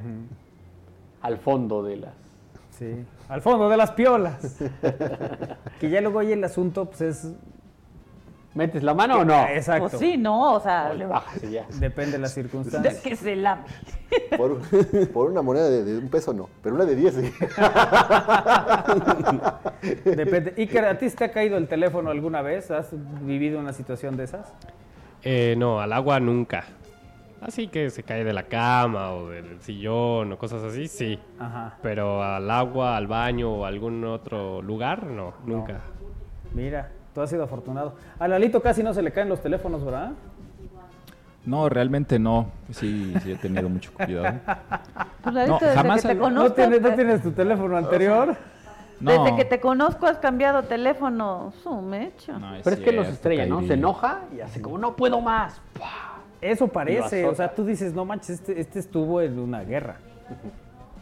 Al fondo de las. Sí, al fondo de las piolas. que ya luego hay el asunto, pues es ¿Metes la mano o no? Exacto. Pues sí, no, o sea. le bajas y ya. Depende de las circunstancias. De que se lame. *laughs* Por, por una moneda de, un peso no, pero una de 10 sí. *laughs* Depende. Iker, ¿a ti te ha caído el teléfono alguna vez? ¿Has vivido una situación de esas? Eh, no, al agua nunca. Así que se cae de la cama o del sillón o cosas así, sí. Ajá. Pero al agua, al baño o algún otro lugar, no, nunca. Mira, Tú has sido afortunado. A Lalito casi no se le caen los teléfonos, ¿verdad? No, realmente no. Sí, sí he tenido mucho cuidado. *laughs* Pues no, jamás que te conozco, ¿No, tienes, tu teléfono anterior? Desde que te conozco has cambiado teléfono. Su mecha. Pero es que los estrella, ¿no? Se enoja y hace como no puedo más. Eso parece. O sea, tú dices, no manches, este, este estuvo en una guerra.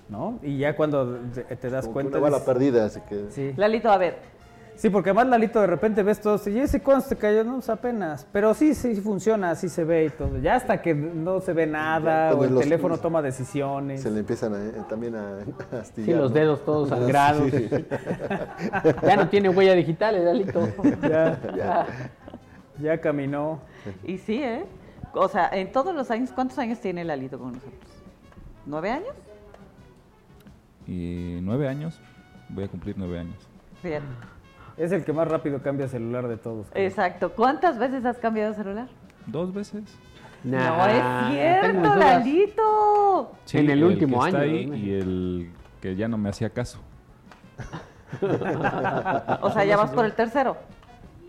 ¿No? Y ya cuando te, das cuenta. Una bala perdida, así que. Sí. Lalito, a ver, Sí, porque más Lalito de repente ves todo, y ese cuando se cayó, no, pues apenas, pero sí, sí funciona, así se ve y todo. Ya hasta que no se ve nada, o el teléfono toma decisiones. Se le empiezan eh, también a, *laughs* Sí, los dedos todos *laughs* sangrados. *laughs* ya no tiene huella digital, ¿eh, Lalito. ya, ya, ya caminó. Y sí, ¿eh? O sea, en todos los años, ¿cuántos años tiene Lalito con nosotros? ¿Nueve años? Y nueve años, voy a cumplir nueve años. Bien. Es el que más rápido cambia celular de todos. Exacto. ¿Cuántas veces has cambiado celular? Dos veces. no es cierto, Lalito. Sí, en el, último año. y el que ya no me hacía caso. o sea, ya vas por el tercero.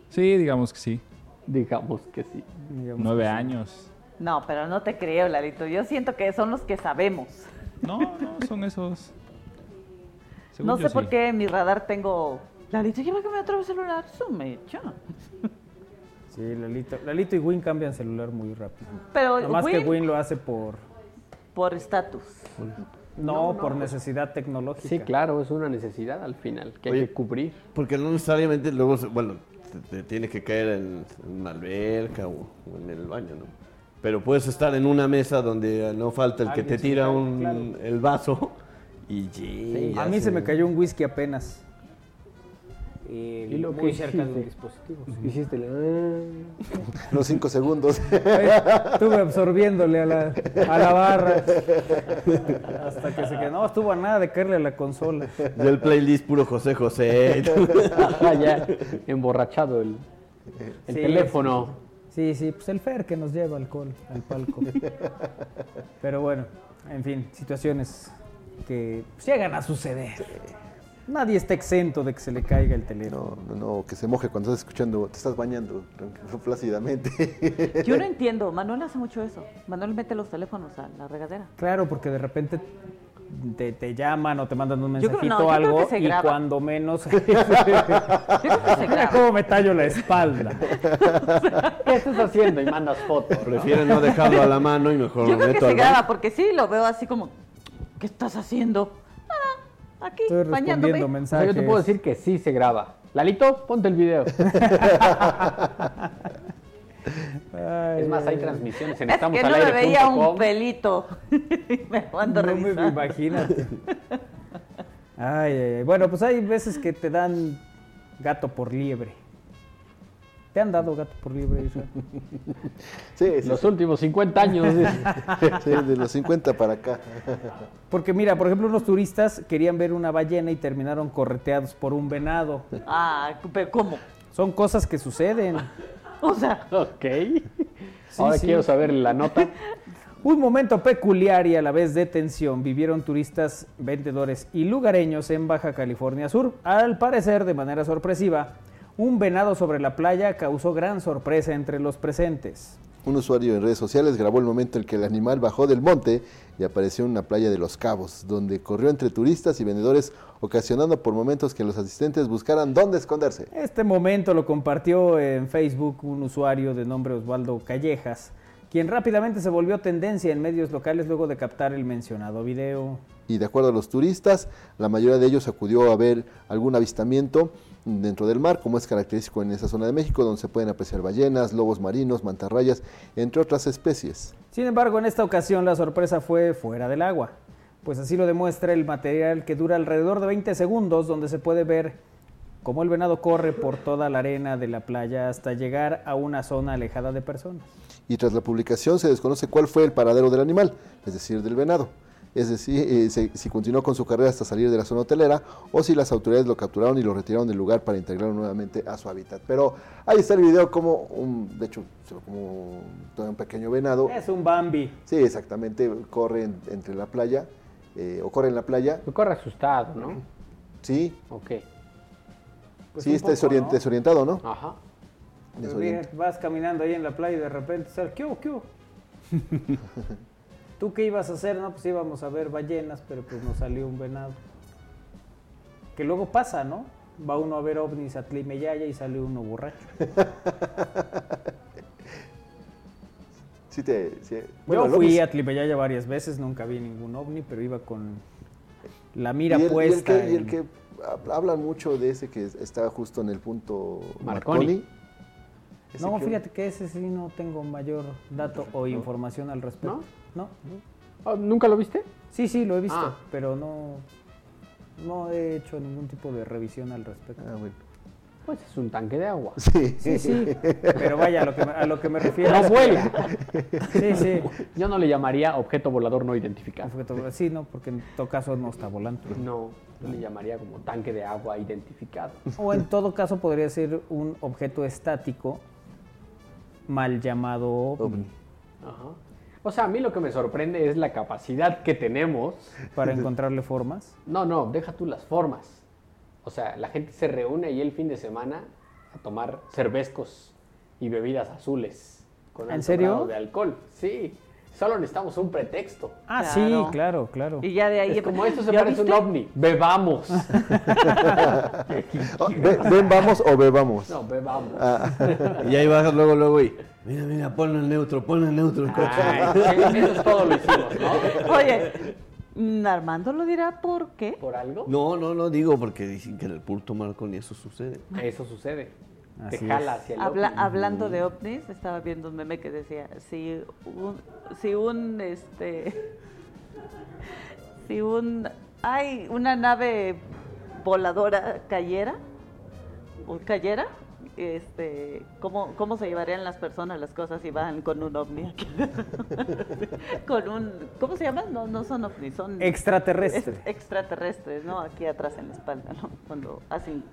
Sí, digamos que sí. Digamos que sí. Nueve años. No, pero no te creo, Lalito. Yo siento que son los que sabemos. No, no, son esos. no sé por qué en mi radar tengo Lalito, que me otra vez celular, eso me Sí, Lalito, Lalito y Win cambian celular muy rápido. Pero más que Win lo hace por... Por estatus. No, por necesidad tecnológica. Sí, claro, es una necesidad al final que hay que cubrir. Porque no necesariamente luego, bueno, te, tiene que caer en, una alberca o, en el baño, ¿no? Pero puedes estar en una mesa donde no falta el que te tira un, el vaso y A mí se me cayó un whisky apenas y lo muy cerca del dispositivo. Hiciste *laughs* los cinco segundos. *laughs* Estuve absorbiéndole a la, a la barra hasta que se quedó. No, estuvo a nada de caerle a la consola. Del el playlist puro José José. *laughs* ya emborrachado el, el teléfono. Sí, sí, pues el Fer que nos lleva alcohol al palco. Pero bueno, en fin, situaciones que llegan a suceder. Nadie está exento de que se le caiga el teléfono. No, no, que se moje cuando estás escuchando, te estás bañando *laughs* plácidamente. Yo no entiendo, Manuel hace mucho eso. Manuel mete los teléfonos a la regadera. Claro, porque de repente te, llaman o te mandan un mensajito o algo y cuando menos *laughs* ¿Cómo me tallo la espalda? *laughs* ¿Qué estás haciendo? Y mandas fotos. Prefieren no dejarlo a la mano y mejor Yo lo creo que se graba porque sí, lo veo así como ¿qué estás haciendo? Aquí, Estoy respondiendo mensajes. yo te puedo decir que sí se graba. Lalito, ponte el video. *laughs* es más, hay transmisiones en es Estamos que no me veía un pelito. *laughs* me mando no me imagínate. Ay, ay, ay. Bueno, pues hay veces que te dan gato por liebre. ¿Te han dado gato por liebre, Sí, los últimos 50 años. *laughs* sí, de los 50 para acá. Porque mira, por ejemplo, unos turistas querían ver una ballena y terminaron correteados por un venado. Ah, pero ¿cómo? Son cosas que suceden. O sea. Ok. Ahora quiero saber la nota. Un momento peculiar y a la vez de tensión vivieron turistas, vendedores y lugareños en Baja California Sur. Al parecer, de manera sorpresiva, un venado sobre la playa causó gran sorpresa entre los presentes. Un usuario en redes sociales grabó el momento en que el animal bajó del monte y apareció en una playa de Los Cabos, donde corrió entre turistas y vendedores, ocasionando por momentos que los asistentes buscaran dónde esconderse. Este momento lo compartió en Facebook un usuario de nombre Osvaldo Callejas, quien rápidamente se volvió tendencia en medios locales luego de captar el mencionado video. Y de acuerdo a los turistas, la mayoría de ellos acudió a ver algún avistamiento dentro del mar, como es característico en esa zona de México, donde se pueden apreciar ballenas, lobos marinos, mantarrayas, entre otras especies. Sin embargo, en esta ocasión la sorpresa fue fuera del agua, pues así lo demuestra el material que dura alrededor de 20 segundos, donde se puede ver cómo el venado corre por toda la arena de la playa hasta llegar a una zona alejada de personas. Y tras la publicación se desconoce cuál fue el paradero del animal, es decir, del venado es decir, eh, si, continuó con su carrera hasta salir de la zona hotelera o si las autoridades lo capturaron y lo retiraron del lugar para integrarlo nuevamente a su hábitat. Pero ahí está el video como, un, de hecho, como un pequeño venado. Es un Bambi. Sí, exactamente, corre entre la playa, eh, o corre en la playa. corre asustado, ¿no? Sí. Ok. Pues sí, está desorientado, ¿no? Ajá. vas caminando ahí en la playa y de repente sale, ¿qué hubo, qué hubo? *laughs* ¿Tú qué ibas a hacer? No, pues íbamos a ver ballenas, pero pues nos salió un venado. Que luego pasa, ¿no? Va uno a ver ovnis a Tlimeyaya y sale uno borracho. *laughs* sí te, Yo fui a Tlimeyaya varias veces, nunca vi ningún ovni, pero iba con la mira puesta. Y el, que, hablan mucho de ese que está justo en el punto Marconi no, fíjate que ese sí no tengo mayor dato o información al respecto. ¿No? Ah, ¿Nunca lo viste? Sí, sí, lo he visto, ah. pero no, no he hecho ningún tipo de revisión al respecto. Ah, pues es un tanque de agua. Sí, sí, sí. Pero vaya, a lo que me, a lo que me refiero. No vuela. Sí, sí. Yo no le llamaría objeto volador no identificado. sí, no, porque en todo caso no está volando. No, yo le llamaría como tanque de agua identificado. O en todo caso podría ser un objeto estático mal llamado ovni. Ajá. O sea, a mí lo que me sorprende es la capacidad que tenemos. Para *laughs* encontrarle formas. No, no, deja tú las formas. O sea, la gente se reúne ahí el fin de semana a tomar cervezcos y bebidas azules. Con ¿En serio? de alcohol. Sí. Solo necesitamos un pretexto. Ah, sí, claro, claro. Y ya de ahí. como esto se parece un ovni. Bebamos. *laughs* *laughs* ¿Ven vamos o bebamos? No, bebamos. Ah. y ahí bajas luego, luego y. Mira, mira, ponlo en neutro, ponlo en neutro el coche. eso todo lo hicimos, ¿no? Oye, Armando lo dirá por qué. ¿Por algo? No, no, no digo porque dicen que en el punto Marconi eso sucede. Eso sucede. Te jala hacia el Habla, Hablando de ovnis, estaba viendo un meme que decía, si un, si un, este, *laughs* si un, hay una nave voladora cayera, o cayera, este, ¿cómo, ¿cómo se llevarían las personas las cosas si van con un ovni *laughs* con un, ¿cómo se llama? No, no son ovnis, son... Extraterrestres. extraterrestres, ¿no? Aquí atrás en la espalda, ¿no? Cuando hacen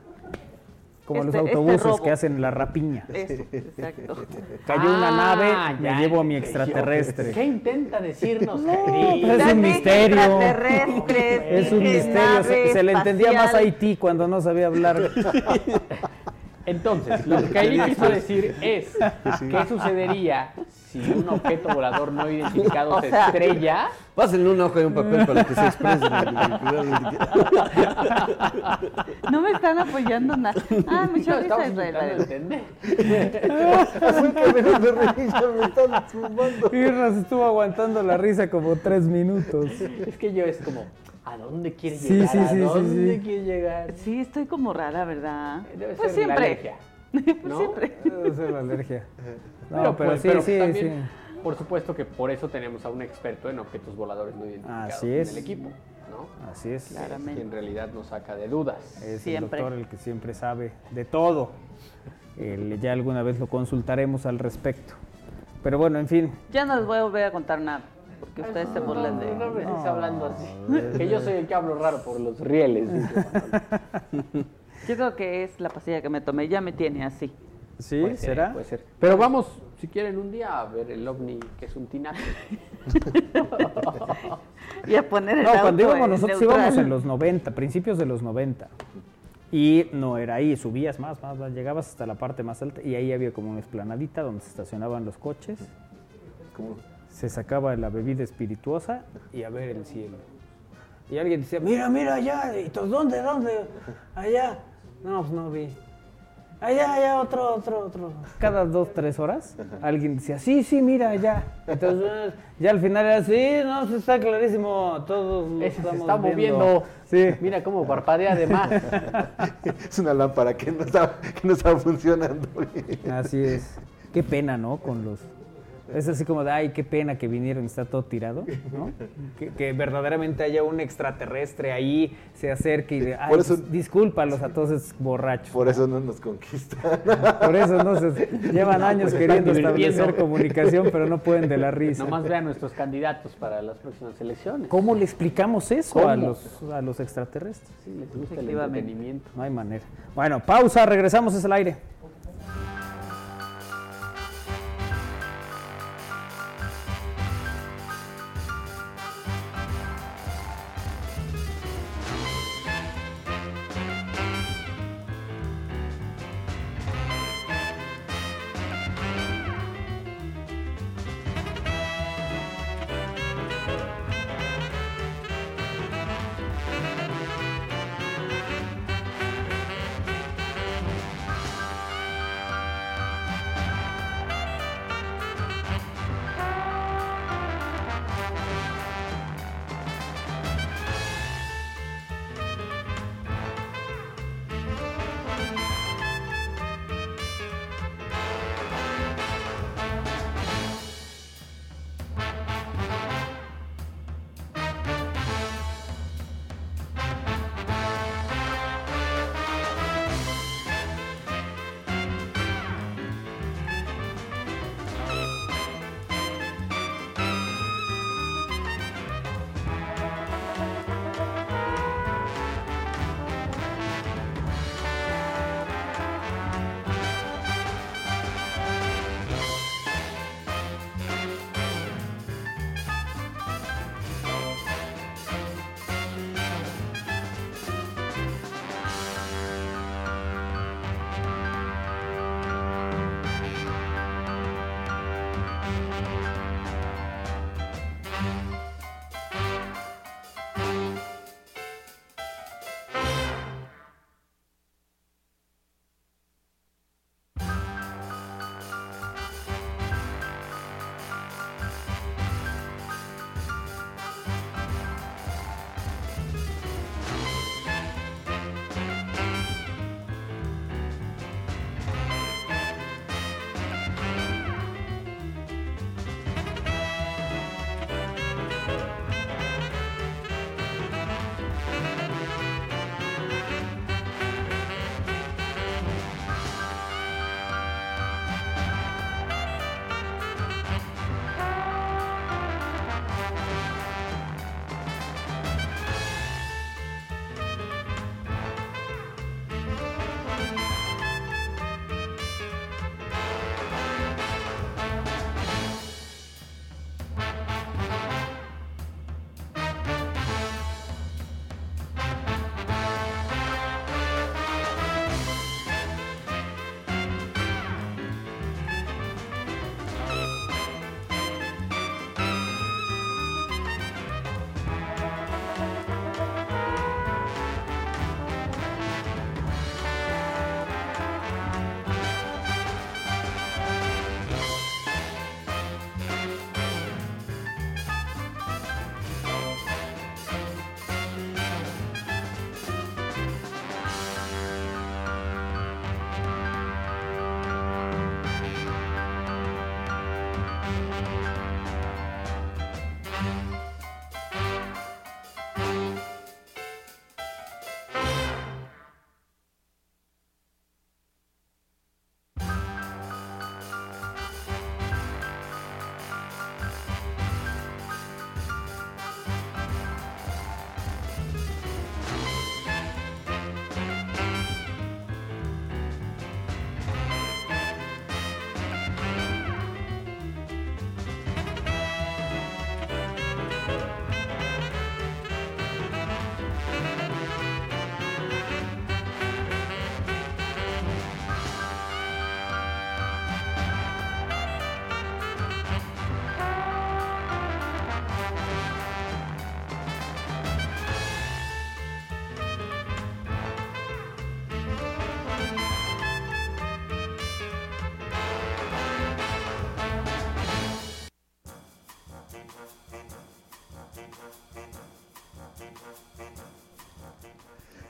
como los este, este autobuses que hacen la rapiña. Eso, exacto. *laughs* Cayó una ah, nave, me llevo a mi extraterrestre. ¿Qué intenta decirnos? No, es un misterio. Es un misterio. Se, le entendía más a Haití cuando no sabía hablar. *laughs* Entonces, *laughs* lo que ahí quiso decir es, ¿qué sucedería si un objeto volador no identificado se estrella? Pásenle un hoja y un papel para que se exprese. no me están apoyando nada. Ah, me echó risa Israel. entender. Irra se estuvo aguantando la risa como tres minutos. Es que yo es como, ¿A dónde quiere llegar? Sí, sí, ¿A dónde quiere llegar? Sí, estoy como rara, ¿verdad? Debe pues ser siempre. la alergia. *laughs* pues siempre. Debe ser la alergia. *laughs* No, pero, pues, sí, sí, también, Por supuesto que por eso tenemos a un experto en objetos voladores no identificados en el equipo. ¿no? Así es. Claramente. Que en realidad nos saca de dudas. Es siempre. el doctor el que siempre sabe de todo. ya alguna vez lo consultaremos al respecto. Pero bueno, en fin. Ya no les voy a volver a contar nada. Porque ustedes se burlan de. No, no, no, hablando así. que yo soy el que hablo raro por los rieles. *laughs* yo creo que es la pastilla que me tomé. Ya me tiene así. ¿Sí? ¿Será? puede ser. Pero vamos, si quieren, un día a ver el ovni, que es un tinaco. *laughs* y a poner el No, cuando íbamos, nosotros íbamos en los 90, principios de los 90. Y no era ahí, subías más, más, más, llegabas hasta la parte más alta y ahí había como una esplanadita donde se estacionaban los coches. ¿Cómo? Se sacaba la bebida espirituosa y a ver el cielo. Y alguien decía, mira, mira allá, y todos, ¿dónde, dónde? Allá. No, pues no vi. Allá, allá, otro, otro, otro. Cada dos, tres horas, alguien decía, sí, sí, mira, allá. Entonces, ya al final era así, no, se está clarísimo, todos lo se está moviendo. Sí. Mira cómo parpadea además. *laughs* es una lámpara que no está, que no está funcionando. Así es. Qué pena, ¿no? Con los es así como de, ay, qué pena que vinieron y está todo tirado, ¿no? que, verdaderamente haya un extraterrestre ahí, se acerque y de, ay, pues, discúlpalos a todos esos borrachos. Por eso no nos conquistan. *laughs* Por eso no se, llevan años queriendo establecer comunicación, pero no pueden de la risa. Nomás vean nuestros candidatos para las próximas elecciones. ¿Cómo le explicamos eso a los, a los extraterrestres? Sí, les gusta el entretenimiento. No hay manera. Bueno, pausa, regresamos, es el aire.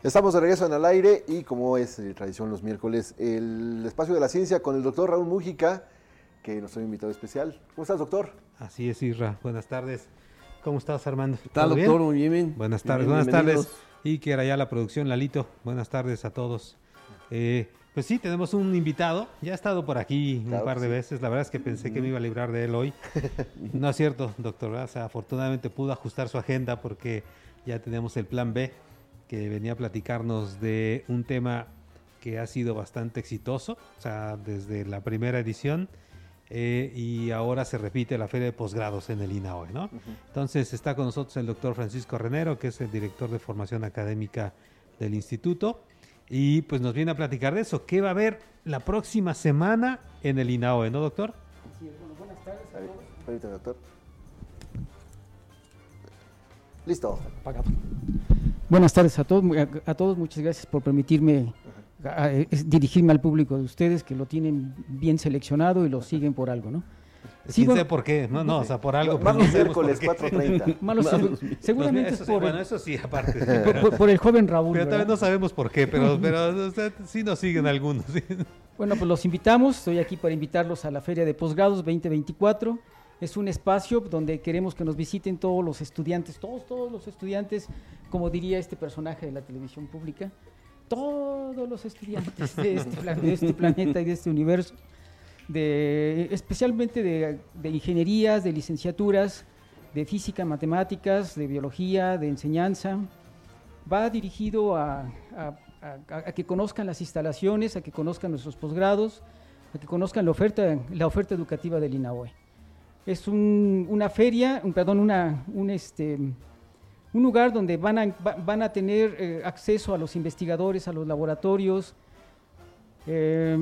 Estamos de regreso en el aire y como es eh, tradición los miércoles, el espacio de la ciencia con el doctor Raúl Mújica, que nos ha invitado especial. ¿Cómo estás, doctor? Así es, Isra. Buenas tardes. ¿Cómo estás, Armando? ¿Qué tal, doctor? Muy bien. Buenas tardes, buenas tardes. Y que era ya la producción, Lalito. Buenas tardes a todos. Eh, pues sí, tenemos un invitado. Ya ha estado por aquí un par de veces. La verdad es que pensé que me iba a librar de él hoy. *laughs* no es cierto, doctor. O sea, afortunadamente pudo ajustar su agenda porque ya tenemos el plan B que venía a platicarnos de un tema que ha sido bastante exitoso, o sea, desde la primera edición. Eh, y ahora se repite la feria de posgrados en el INAOE, ¿no? Entonces está con nosotros el doctor Francisco Renero, que es el director de formación académica del instituto, y pues nos viene a platicar de eso. ¿Qué va a haber la próxima semana en el INAOE, no, doctor? Sí, bueno, buenas tardes a doctor. Listo. Buenas tardes a todos, a, todos, muchas gracias por permitirme dirigirme al público de ustedes que lo tienen bien seleccionado y lo siguen por algo, ¿no? Sí, sé por qué, no, no, o sea, por algo. *laughs* Malos miércoles 4.30. Malos, seguramente eso por, bueno, eso sí, aparte. *laughs* por, el joven Raúl. Pero todavía no sabemos por qué, pero, *laughs* pero sí nos siguen algunos. Bueno, pues los invitamos, estoy aquí para invitarlos a la Feria de Posgrados 2024 es un espacio donde queremos que nos visiten todos los estudiantes, todos, todos los estudiantes, como diría este personaje de la televisión pública, todos los estudiantes de este, este planeta y de este universo, especialmente de, ingenierías, de licenciaturas, de física, matemáticas, de biología, de enseñanza. Va dirigido a, que conozcan las instalaciones, a que conozcan nuestros posgrados, a que conozcan la oferta, la oferta educativa del INAOE. Es una feria, un, perdón, una, un, este, un lugar donde van a, van a tener eh, acceso a los investigadores, a los laboratorios. Eh,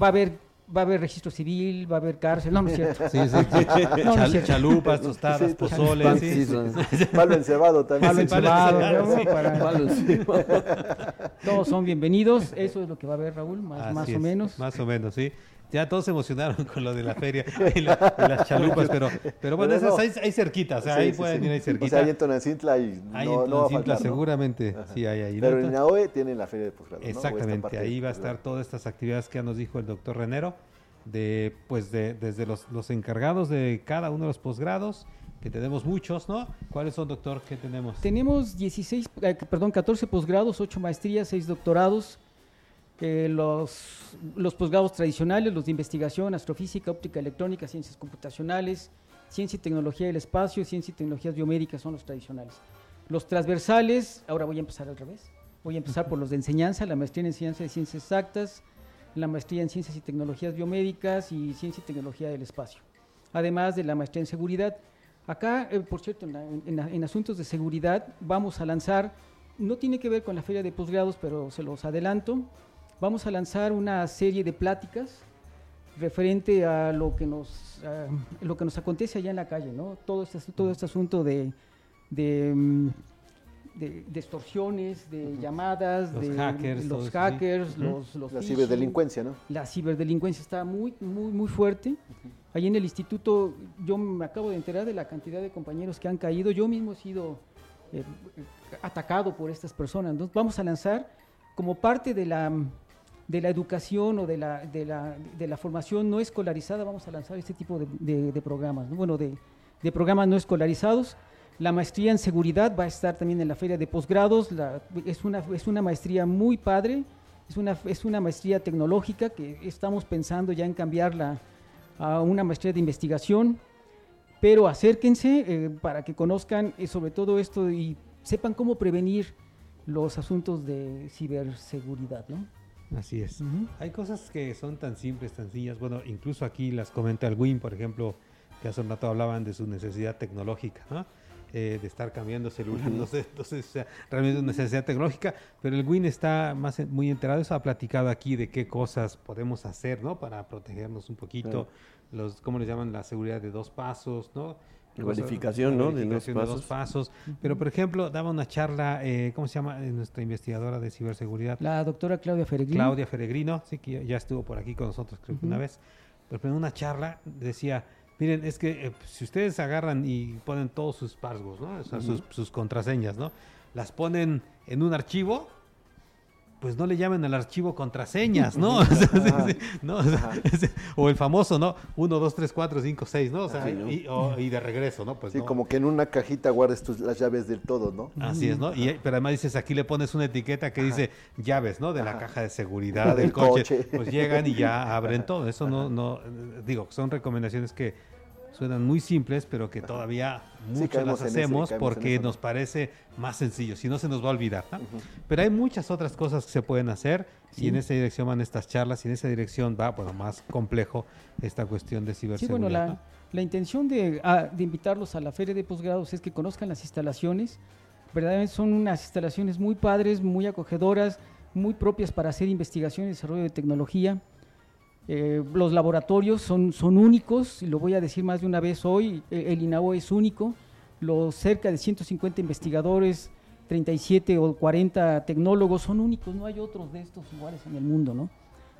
va a haber va a haber registro civil, va a haber cárcel, no, no es cierto. Sí, sí, *laughs* no, no Chalupas, tostadas, pozoles. Sí, sí, *laughs* Palo encebado también. Palo encebado, para... *laughs* Todos son bienvenidos, eso es lo que va a haber, Raúl, más, más o menos. Más o menos, sí. Ya todos se emocionaron con lo de la feria *laughs* y, las chalupas, pero, pero bueno, esas hay, cerquitas, o sea, ahí pueden ir ahí cerquita. O sea, hay en Tonacintla y no, en Tonacintla seguramente, sí hay ahí. Pero en Naoe tienen la feria de posgrado, Exactamente, ahí va a estar todas estas actividades que ya nos dijo el doctor Renero, de, pues de, desde los, los encargados de cada uno de los posgrados, que tenemos muchos, ¿no? ¿Cuáles son, doctor? ¿Qué tenemos? Tenemos 16, eh, perdón, 14 posgrados, 8 maestrías, 6 doctorados, los, los posgrados tradicionales, los de investigación, astrofísica, óptica electrónica, ciencias computacionales, ciencia y tecnología del espacio, ciencia y tecnologías biomédicas son los tradicionales. Los transversales, ahora voy a empezar al revés, voy a empezar por los de enseñanza, la maestría en enseñanza de ciencias exactas, la maestría en ciencias y tecnologías biomédicas y ciencia y tecnología del espacio, además de la maestría en seguridad. Acá, eh, por cierto, en asuntos de seguridad vamos a lanzar, no tiene que ver con la feria de posgrados, pero se los adelanto, vamos a lanzar una serie de pláticas referente a lo que nos, lo que nos acontece allá en la calle, ¿no? Todo este, todo este asunto de, de, mm, extorsiones, de llamadas, los de hackers, los, hackers los, la ciberdelincuencia, ¿no? La ciberdelincuencia está muy, muy, muy fuerte. Allí en el instituto, yo me acabo de enterar de la cantidad de compañeros que han caído. Yo mismo he sido eh, atacado por estas personas. Entonces, vamos a lanzar como parte de la de la educación o de la, de la, de la formación no escolarizada, vamos a lanzar este tipo de, de, programas, bueno, de, de, programas no escolarizados. La maestría en seguridad va a estar también en la feria de posgrados, es, una, es una maestría muy padre, es una, es una maestría tecnológica que estamos pensando ya en cambiarla a una maestría de investigación, pero acérquense eh, para que conozcan eh, sobre todo esto y sepan cómo prevenir los asuntos de ciberseguridad, ¿no? Así es. Hay cosas que son tan simples, tan sencillas. Bueno, incluso aquí las comenta el WIN, por ejemplo, que hace un rato hablaban de su necesidad tecnológica, ¿no? Eh, de estar cambiando celular, no sé, entonces o sea, realmente una necesidad tecnológica, pero el WIN está más muy enterado, eso ha platicado aquí de qué cosas podemos hacer, ¿no? Para protegernos un poquito, los, ¿cómo le llaman? La seguridad de dos pasos, ¿no? Verificación, ¿no? de, dos pasos. Pero, por ejemplo, daba una charla, eh, ¿cómo se llama? Eh, nuestra investigadora de ciberseguridad. La doctora Claudia Feregrino. Claudia Feregrino, sí, que ya estuvo por aquí con nosotros, creo que una vez. Pero en una charla decía, miren, es que eh, si ustedes agarran y ponen todos sus passwords, ¿no? O sea, sus, sus, contraseñas, ¿no? Las ponen en un archivo pues no le llamen al archivo contraseñas, ¿no? *laughs* o el famoso, ¿no? 1, 2, 3, 4, 5, 6, ¿no? O sea, y, de regreso, ¿no? Pues sí, como que en una cajita guardes tus, las llaves del todo, ¿no? Así es, ¿no? Y, pero además dices, aquí le pones una etiqueta que dice llaves, ¿no? De la caja de seguridad *laughs* del coche. Pues llegan y ya abren todo. Eso no, no, digo, son recomendaciones que suenan muy simples, pero que todavía muchas las hacemos porque nos parece más sencillo, si no se nos va a olvidar. Pero hay muchas otras cosas que se pueden hacer y en esa dirección van estas charlas y en esa dirección va, bueno, más complejo esta cuestión de ciberseguridad. Sí, bueno, la, intención ah, de, invitarlos a la feria de posgrados es que conozcan las instalaciones. Verdaderamente son unas instalaciones muy padres, muy acogedoras, muy propias para hacer investigación y desarrollo de tecnología. Eh, los laboratorios son, son únicos, y lo voy a decir más de una vez hoy, el INAO es único, los cerca de 150 investigadores, 37 o 40 tecnólogos son únicos, no hay otros de estos iguales en el mundo, ¿no?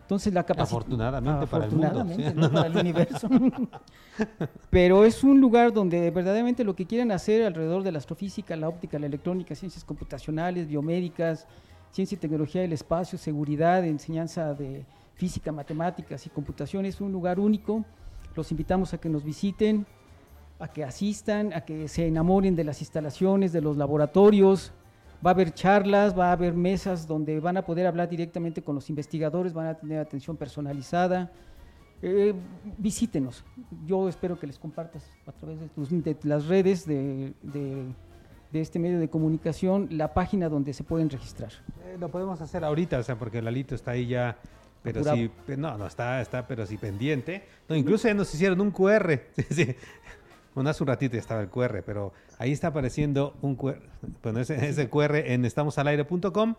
Entonces la capacidad... Afortunadamente, para el mundo. no *laughs* para el universo. Pero es un lugar donde verdaderamente lo que quieren hacer alrededor de la astrofísica, la óptica, la electrónica, ciencias computacionales, biomédicas, ciencia y tecnología del espacio, seguridad, enseñanza de física, matemáticas y computación es un lugar único. Los invitamos a que nos visiten, a que asistan, a que se enamoren de las instalaciones, de los laboratorios. Va a haber charlas, va a haber mesas donde van a poder hablar directamente con los investigadores, van a tener atención personalizada. Eh, visítenos. Yo espero que les compartas a través de, las redes de, este medio de comunicación la página donde se pueden registrar. Eh, lo podemos hacer ahorita, o sea, porque Lalito está ahí ya pero sí, no, no está, está, pero sí pendiente. No, incluso ya nos hicieron un QR. *laughs* sí, Bueno, hace un ratito ya estaba el QR, pero ahí está apareciendo un QR. Bueno, ese, QR en estamosalaire.com.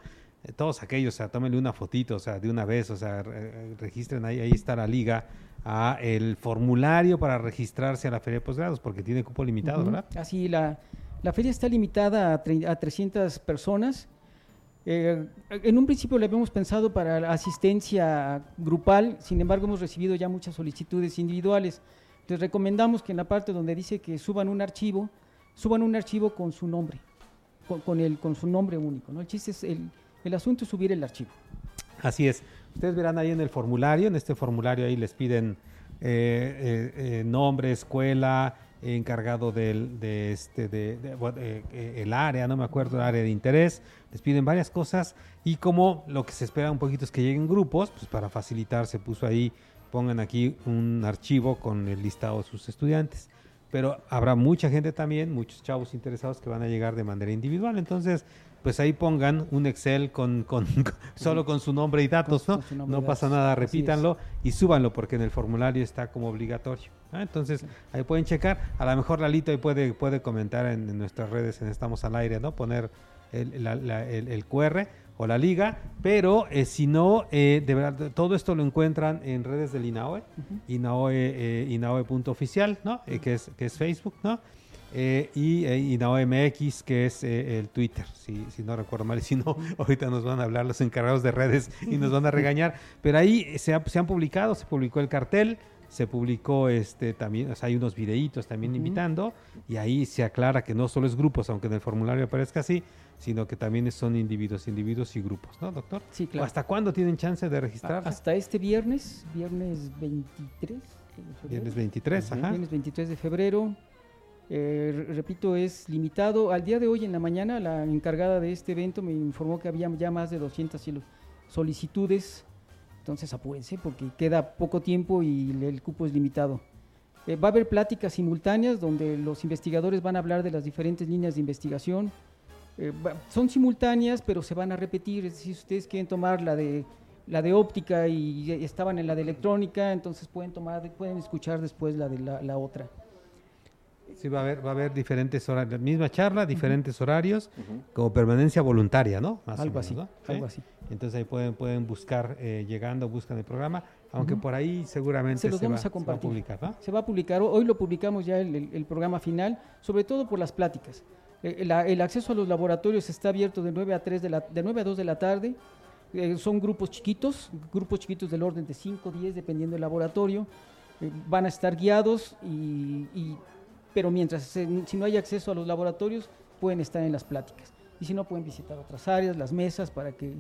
Eh, todos aquellos, o sea, tómenle una fotito, o sea, de una vez, o sea, registren ahí, ahí está la liga a el formulario para registrarse a la feria de posgrados, porque tiene cupo limitado, ¿verdad? Así, la, la feria está limitada a, a 300 personas eh, en un principio le habíamos pensado para la asistencia grupal, sin embargo hemos recibido ya muchas solicitudes individuales. Les recomendamos que en la parte donde dice que suban un archivo, suban un archivo con su nombre, con, el, con su nombre único. ¿no? El chiste es, el, el asunto es subir el archivo. Así es. Ustedes verán ahí en el formulario, en este formulario ahí les piden eh, eh, nombre, escuela, encargado del, de este, de, eh, el área, no me acuerdo, el área de interés, les piden varias cosas y como lo que se espera un poquito es que lleguen grupos, pues para facilitar se puso ahí, pongan aquí un archivo con el listado de sus estudiantes. Pero habrá mucha gente también, muchos chavos interesados que van a llegar de manera individual, entonces pues ahí pongan un Excel con, con, *laughs* solo con su nombre y datos, ¿no? No pasa nada, repítanlo y súbanlo porque en el formulario está como obligatorio. Entonces ahí pueden checar, a lo mejor Lalito ahí puede, puede comentar en, nuestras redes en Estamos al Aire, ¿no? Poner el, el, QR o la liga, pero eh, si no, eh, de verdad, todo esto lo encuentran en redes del INAOE, INAOE, eh, INAOE.oficial, ¿no? que, es, que es Facebook, ¿no? Eh, y, eh, MX, que es eh, el Twitter, si, si, no recuerdo mal, y si no, *laughs* ahorita nos van a hablar los encargados de redes y nos van a regañar, pero ahí se, han publicado, se publicó el cartel, se publicó este también, o sea, hay unos videitos también invitando, y ahí se aclara que no solo es grupos, aunque en el formulario aparezca así, sino que también son individuos, individuos y grupos, ¿no, doctor? Sí, claro. ¿Hasta cuándo tienen chance de registrar? Hasta este viernes, viernes 23. Viernes 23, ajá. Viernes 23 de febrero. Eh, repito, es limitado. Al día de hoy en la mañana, la encargada de este evento me informó que había ya más de 200 solicitudes. Entonces apúrense porque queda poco tiempo y el cupo es limitado. Eh, va a haber pláticas simultáneas donde los investigadores van a hablar de las diferentes líneas de investigación. Eh, son simultáneas, pero se van a repetir. Si ustedes quieren tomar la de la de óptica y estaban en la de electrónica, entonces pueden tomar, pueden escuchar después la de la otra. Sí, va a haber, va a haber diferentes horarios, la misma charla, diferentes horarios, como permanencia voluntaria, ¿no? algo así, algo así. Entonces ahí pueden, pueden buscar, eh, llegando, buscan el programa, aunque por ahí seguramente se, los vamos a, compartir. publicar, ¿no? Se va a publicar, hoy lo publicamos ya el, programa final, sobre todo por las pláticas. Eh, el, acceso a los laboratorios está abierto de 9 a 3 de la, de 9 a 2 de la tarde. Eh, son grupos chiquitos, grupos chiquitos del orden de 5, 10, dependiendo del laboratorio. van a estar guiados y pero mientras si no hay acceso a los laboratorios, pueden estar en las pláticas. Y si no, pueden visitar otras áreas, las mesas, para que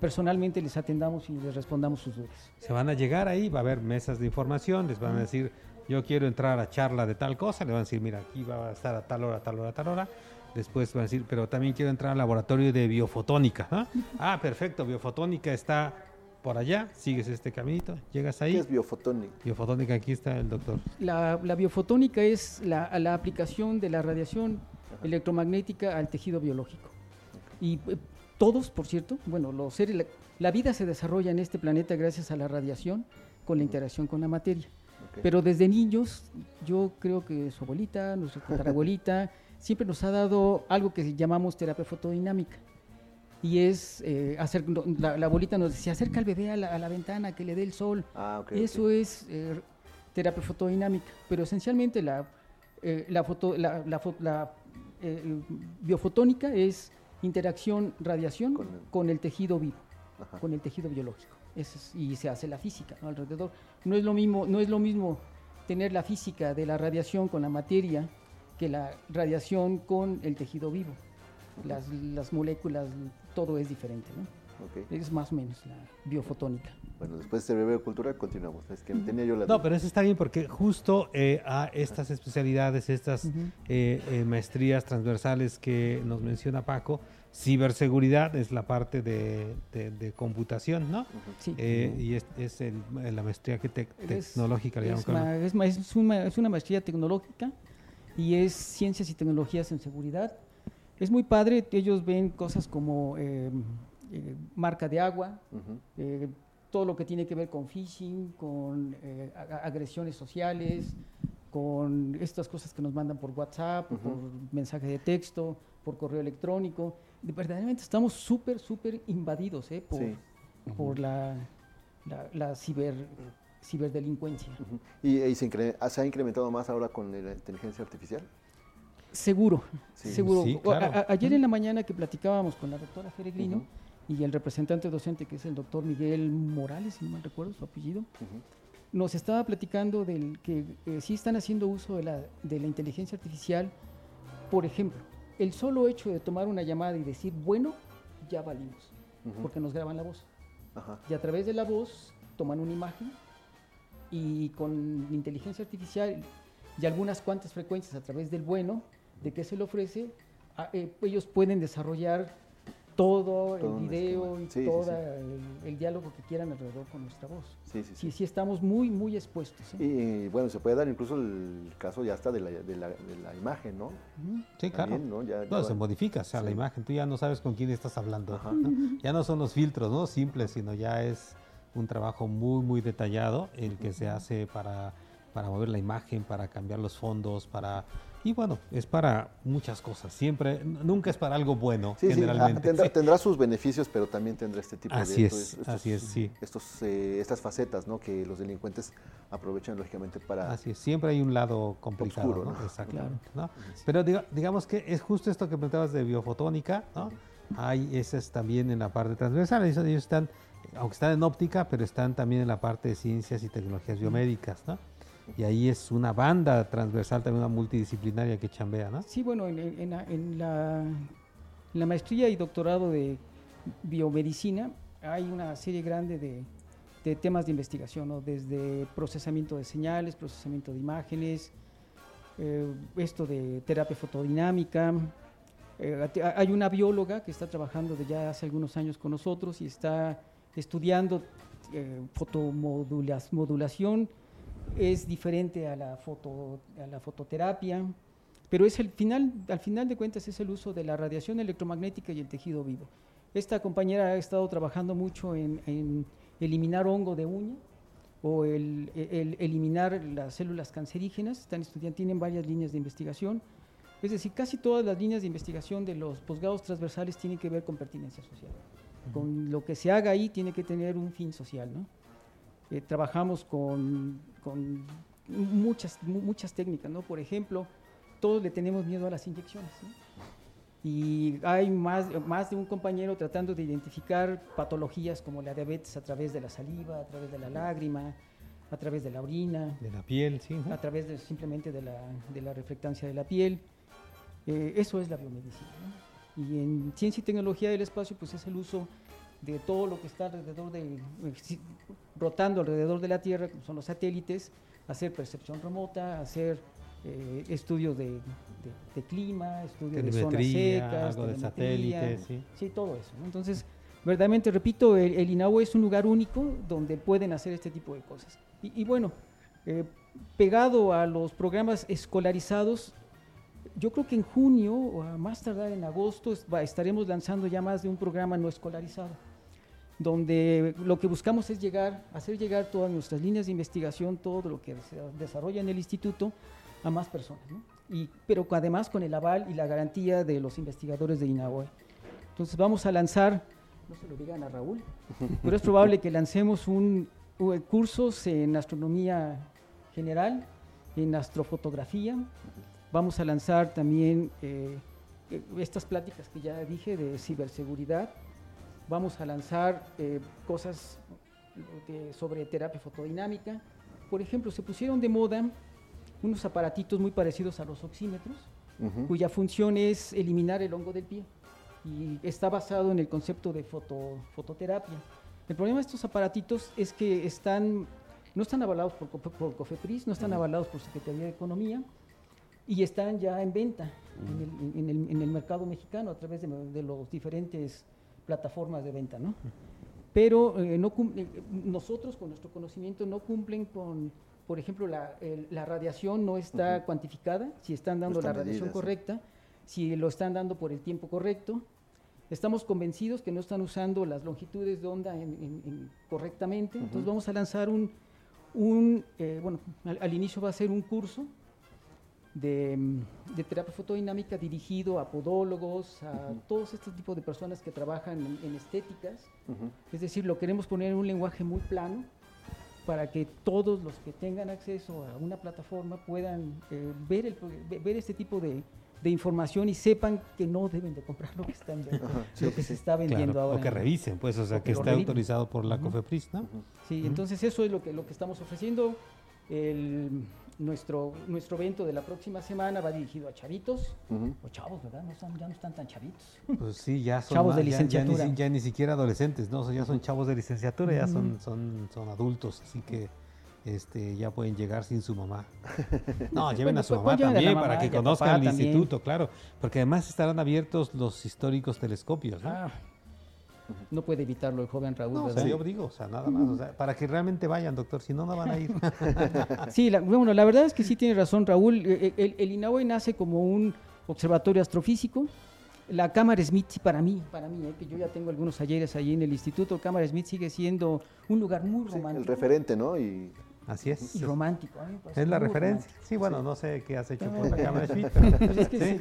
personalmente les atendamos y les respondamos sus dudas. Se van a llegar ahí, va a haber mesas de información, les van a decir, yo quiero entrar a charla de tal cosa, le van a decir, mira, aquí va a estar a tal hora, tal hora, tal hora. Después van a decir, pero también quiero entrar al laboratorio de biofotónica. ¿ah? ah, perfecto, biofotónica está por allá, sigues este caminito, llegas ahí. ¿Qué es biofotónica? Biofotónica, aquí está el doctor. La, biofotónica es la, aplicación de la radiación electromagnética al tejido biológico. Y eh, todos, por cierto, bueno, los seres, la, vida se desarrolla en este planeta gracias a la radiación con la interacción con la materia. Pero desde niños, yo creo que su abuelita, nuestra *laughs* abuelita, siempre nos ha dado algo que llamamos terapia fotodinámica y es eh, hacer, la, la, abuelita nos decía, acerca al bebé a la, ventana, que le dé el sol. Ah, Eso es eh, terapia fotodinámica, pero esencialmente la, eh, la, foto, la, la biofotónica es interacción, radiación con el, tejido vivo, con el tejido biológico. y se hace la física alrededor. No es, lo mismo, no es lo mismo tener la física de la radiación con la materia que la radiación con el tejido vivo las, las moléculas, todo es diferente, ¿no? Es más o menos la biofotónica. Bueno, después de este breve cultura continuamos. Es que tenía yo la No, pero eso está bien porque justo eh, a estas especialidades, estas eh, eh, maestrías transversales que nos menciona Paco, ciberseguridad es la parte de, de, computación, ¿no? Sí. y es, es el, la maestría que tecnológica. Es, es, una, es una maestría tecnológica y es ciencias y tecnologías en seguridad es muy padre, ellos ven cosas como eh, eh, marca de agua, eh, todo lo que tiene que ver con phishing, con agresiones sociales, con estas cosas que nos mandan por WhatsApp, por mensaje de texto, por correo electrónico. Verdaderamente estamos súper, súper invadidos por, por la, la, ciber ciberdelincuencia. ¿Y, se, se, ha incrementado más ahora con la inteligencia artificial? Seguro, seguro. ayer en la mañana que platicábamos con la doctora Feregrino y el representante docente que es el doctor Miguel Morales, si no mal recuerdo su apellido, nos estaba platicando del que eh, sí están haciendo uso de la, de la inteligencia artificial. Por ejemplo, el solo hecho de tomar una llamada y decir, bueno, ya valimos, porque nos graban la voz. Y a través de la voz toman una imagen y con inteligencia artificial y algunas cuantas frecuencias a través del bueno, de qué se le ofrece, eh, ellos pueden desarrollar todo, el video y todo el, diálogo que quieran alrededor con nuestra voz. Sí, sí, sí. Sí, estamos muy, muy expuestos. ¿eh? Y bueno, se puede dar incluso el caso ya está de la, de la, de la imagen, ¿no? Sí, claro. ¿no? Ya, se modifica, o sea, la imagen, tú ya no sabes con quién estás hablando. Ya no son los filtros, ¿no? Simples, sino ya es un trabajo muy, muy detallado el que se hace para, para mover la imagen, para cambiar los fondos, para y bueno, es para muchas cosas. Siempre, nunca es para algo bueno, generalmente. tendrá, sus beneficios, pero también tendrá este tipo así de es, así es, sí. estos, eh, estas facetas, ¿no? Que los delincuentes aprovechan lógicamente para. Así es, siempre hay un lado complicado, ¿no? Exactamente. ¿no? Pero digamos que es justo esto que preguntabas de biofotónica, ¿no? Hay esas también en la parte transversal. Ellos están, aunque están en óptica, pero están también en la parte de ciencias y tecnologías biomédicas, ¿no? Y ahí es una banda transversal, también una multidisciplinaria que chambea, ¿no? Sí, bueno, en, la, maestría y doctorado de biomedicina hay una serie grande de, temas de investigación, ¿no? desde procesamiento de señales, procesamiento de imágenes, eh, esto de terapia fotodinámica. Eh, hay una bióloga que está trabajando de ya hace algunos años con nosotros y está estudiando eh, fotomodulación es diferente a la, foto, a la fototerapia, pero es el final, al final de cuentas es el uso de la radiación electromagnética y el tejido vivo. Esta compañera ha estado trabajando mucho en, eliminar hongo de uña o el, eliminar las células cancerígenas, están estudiando, tienen varias líneas de investigación. Es decir, casi todas las líneas de investigación de los posgrados transversales tienen que ver con pertinencia social. Con lo que se haga ahí tiene que tener un fin social. ¿no? Eh, trabajamos con con muchas, muchas técnicas, ¿no? Por ejemplo, todos le tenemos miedo a las inyecciones. Y hay más, más de un compañero tratando de identificar patologías como la diabetes a través de la saliva, a través de la lágrima, a través de la orina. De la piel, sí. A través de, simplemente de la, de la reflectancia de la piel. Eh, eso es la biomedicina. Y en ciencia y tecnología del espacio, pues es el uso de todo lo que está alrededor de, rotando alrededor de la Tierra, como son los satélites, hacer percepción remota, hacer eh, estudios de, clima, estudios de zonas secas, algo de satélites, sí. sí. todo eso. Entonces, verdaderamente, repito, el, el, es un lugar único donde pueden hacer este tipo de cosas. Y, bueno, eh, pegado a los programas escolarizados, yo creo que en junio o a más tardar en agosto estaremos lanzando ya más de un programa no escolarizado, donde lo que buscamos es llegar, hacer llegar todas nuestras líneas de investigación, todo lo que se desarrolla en el instituto a más personas, y, pero además con el aval y la garantía de los investigadores de INAOE. Entonces vamos a lanzar, no se lo digan a Raúl, pero es probable que lancemos un, un cursos en astronomía general, en astrofotografía, Vamos a lanzar también eh, estas pláticas que ya dije de ciberseguridad. Vamos a lanzar eh, cosas sobre terapia fotodinámica. Por ejemplo, se pusieron de moda unos aparatitos muy parecidos a los oxímetros, cuya función es eliminar el hongo del pie y está basado en el concepto de foto, fototerapia. El problema de estos aparatitos es que están, no están avalados por, por COFEPRIS, no están avalados por Secretaría de Economía, y están ya en venta en, el, mercado mexicano a través de, de las diferentes plataformas de venta, ¿no? Pero eh, no eh, nosotros con nuestro conocimiento no cumplen con, por ejemplo, la, radiación no está cuantificada, si están dando la radiación correcta, si lo están dando por el tiempo correcto. Estamos convencidos que no están usando las longitudes de onda correctamente, entonces vamos a lanzar un, un eh, bueno, al inicio va a ser un curso de, terapia fotodinámica dirigido a podólogos, a todos estos tipos de personas que trabajan en, estéticas. Es decir, lo queremos poner en un lenguaje muy plano para que todos los que tengan acceso a una plataforma puedan eh, ver, el, ver este tipo de, información y sepan que no deben de comprar lo que, están, lo que se está vendiendo ahora. O que revisen, pues, o sea, que, esté autorizado por la COFEPRIS, ¿no? Sí, entonces eso es lo que, lo que estamos ofreciendo. El, nuestro, nuestro evento de la próxima semana va dirigido a chavitos, o chavos, ¿verdad? ya no están tan chavitos. Pues sí, ya son chavos de licenciatura. Ya, ni, siquiera adolescentes, ¿no? ya son chavos de licenciatura, ya son, son, son adultos, así que este, ya pueden llegar sin su mamá. *laughs* No, lleven a su mamá también para que conozcan el instituto, claro, porque además estarán abiertos los históricos telescopios. ¿no? Ah, no puede evitarlo el joven Raúl. No, yo digo, o sea, nada más, o sea, para que realmente vayan, doctor, si no, no van a ir. *laughs* sí, la, bueno, la verdad es que sí tiene razón Raúl. E, e, el, el, INAOE nace como un observatorio astrofísico. La Cámara Smith, sí, para mí, para mí, eh, que yo ya tengo algunos ayeres allí en el instituto, Cámara Smith sigue siendo un lugar muy romántico. el referente, ¿no? Y Así es. Y romántico. Es la referencia. Sí, bueno, no sé qué has hecho por la cámara de *laughs* pero... Pues es que ¿sí?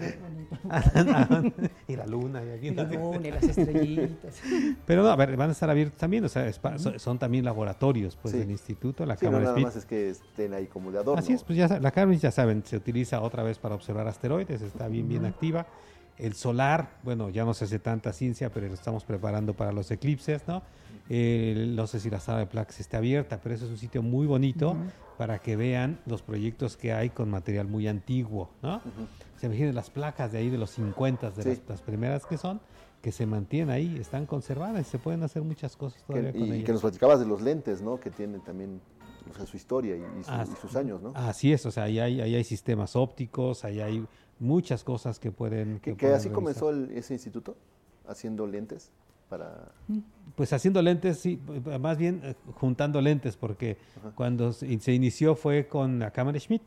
*laughs* y la luna. Y, aquí, y la luna y las estrellitas. *laughs* Pero no, a ver, van a estar abiertos también, o sea, son, también laboratorios pues del instituto, la cámara no, nada más es que estén ahí como de adorno. Así es, pues ya la cámara ya saben, se utiliza otra vez para observar asteroides, está bien, bien activa. El solar, bueno, ya no se hace tanta ciencia, pero lo estamos preparando para los eclipses, ¿no? no sé si la sala de placas está abierta, pero eso es un sitio muy bonito para que vean los proyectos que hay con material muy antiguo, ¿no? Se imaginen las placas de ahí de los 50, de las, primeras que son, que se mantienen ahí, están conservadas y se pueden hacer muchas cosas todavía con ellas. Y que nos platicabas de los lentes, ¿no? Que tienen también su historia y, sus años, ¿no? Así es, o sea, ahí hay, hay sistemas ópticos, ahí hay muchas cosas que pueden... Que, así comenzó ese instituto, haciendo lentes para... Pues haciendo lentes, sí, más bien eh, juntando lentes, porque cuando se inició fue con la cámara Schmidt,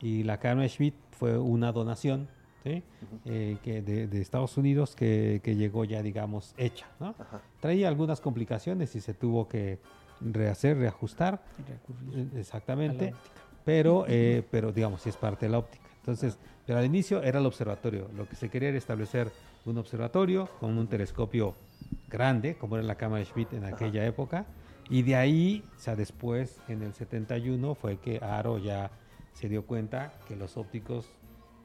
y la cámara Schmidt fue una donación eh, que de, Estados Unidos que, llegó ya, digamos, hecha. ¿no? Traía algunas complicaciones y se tuvo que rehacer, reajustar. Eh, exactamente. Pero, pero, digamos, sí es parte de la óptica. Entonces, pero al inicio era el observatorio. Lo que se quería era establecer un observatorio con un telescopio grande, como era la cámara Schmidt en aquella época. Y de ahí, o sea, después, en el 71, fue que Aro ya se dio cuenta que los ópticos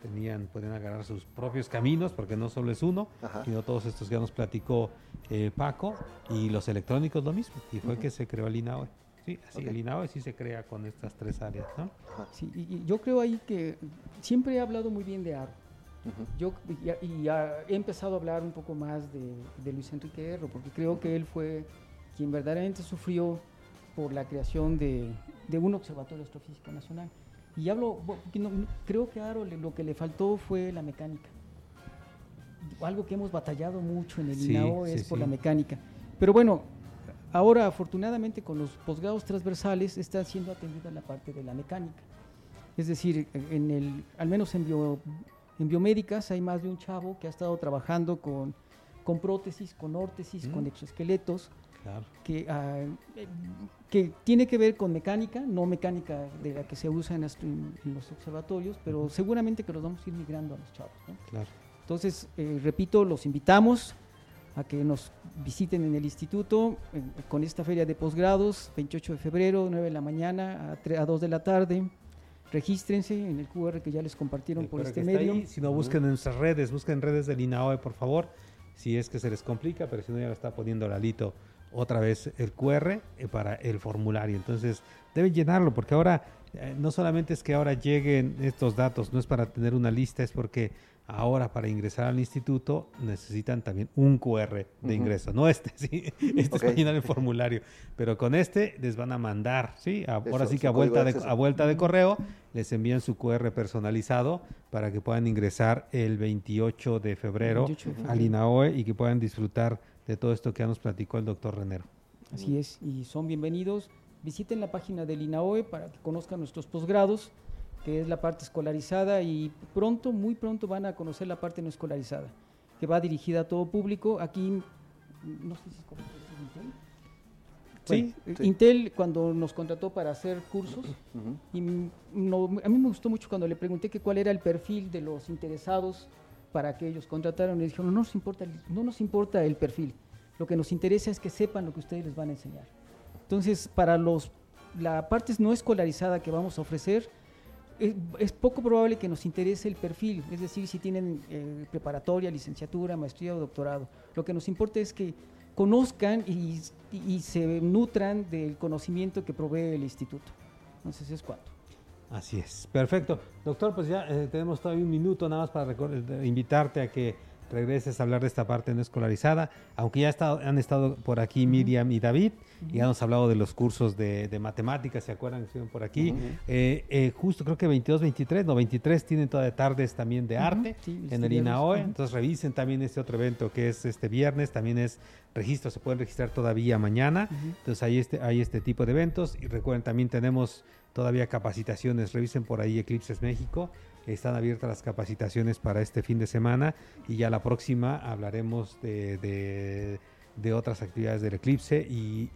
tenían, pueden agarrar sus propios caminos, porque no solo es uno, sino todos estos que nos platicó eh, Paco, y los electrónicos lo mismo. Y fue que se creó el INAOE. Sí, así el INAOE sí se crea con estas tres áreas, ¿no? Sí, y, yo creo ahí que siempre he hablado muy bien de Aro Yo y, he empezado a hablar un poco más de, Luis Enrique Erro, porque creo que él fue quien verdaderamente sufrió por la creación de, un observatorio astrofísico nacional. Y hablo, creo que a lo que le faltó fue la mecánica. Algo que hemos batallado mucho en el INAO es por la mecánica. Pero bueno, ahora afortunadamente con los posgrados transversales está siendo atendida la parte de la mecánica. Es decir, en el, al menos en, en biomédicas hay más de un chavo que ha estado trabajando con, con prótesis, con órtesis, con mm. exoesqueletos, que, ah, que tiene que ver con mecánica, no mecánica de la que se usa en, los observatorios, pero seguramente que los vamos a ir migrando a los chavos. Entonces, eh, repito, los invitamos a que nos visiten en el instituto con esta feria de posgrados, 28 de febrero, 9 de la mañana a, a 2 de la tarde regístrense en el QR que ya les compartieron por este medio. Si no, busquen en nuestras redes, busquen en redes del INAOE, por favor, si es que se les complica, pero si no, ya lo está poniendo Lalito otra vez el QR eh, para el formulario. Entonces, deben llenarlo, porque ahora eh, no solamente es que ahora lleguen estos datos, no es para tener una lista, es porque Ahora para ingresar al instituto necesitan también un QR de ingreso, no este, *laughs* sí, este es para llenar el formulario, pero con este les van a mandar, sí, ahora sí que a vuelta de, a vuelta de correo les envían su QR personalizado para que puedan ingresar el 28 de febrero, al INAOE y que puedan disfrutar de todo esto que ya nos platicó el doctor Renero. Así es, y son bienvenidos. Visiten la página del INAOE para que conozcan nuestros posgrados que es la parte escolarizada y pronto, muy pronto van a conocer la parte no escolarizada, que va dirigida a todo público. Aquí, no sé si es Intel. sí, Intel cuando nos contrató para hacer cursos, y a mí me gustó mucho cuando le pregunté que cuál era el perfil de los interesados para que ellos contrataran y dijeron, no nos importa, no nos importa el perfil, lo que nos interesa es que sepan lo que ustedes les van a enseñar. Entonces, para los, la parte no escolarizada que vamos a ofrecer, es, poco probable que nos interese el perfil, es decir, si tienen eh, preparatoria, licenciatura, maestría o doctorado. Lo que nos importa es que conozcan y, se nutran del conocimiento que provee el instituto. Entonces es cuanto. Así es, perfecto. Doctor, pues ya eh, tenemos todavía un minuto nada más para invitarte a que regreses a hablar de esta parte no escolarizada, aunque ya han estado por aquí Miriam y David, y ya nos hablado de los cursos de, matemáticas, ¿se acuerdan que estuvieron por aquí? Eh, eh, justo creo que 22, 23, no, 23 tienen todas tardes también de arte en el INAOE, entonces revisen también este otro evento que es este viernes, también es registro, se pueden registrar todavía mañana, entonces hay este, hay este tipo de eventos, y recuerden también tenemos todavía capacitaciones, revisen por ahí Eclipses México, están abiertas las capacitaciones para este fin de semana y ya la próxima hablaremos de, de, otras actividades del eclipse y,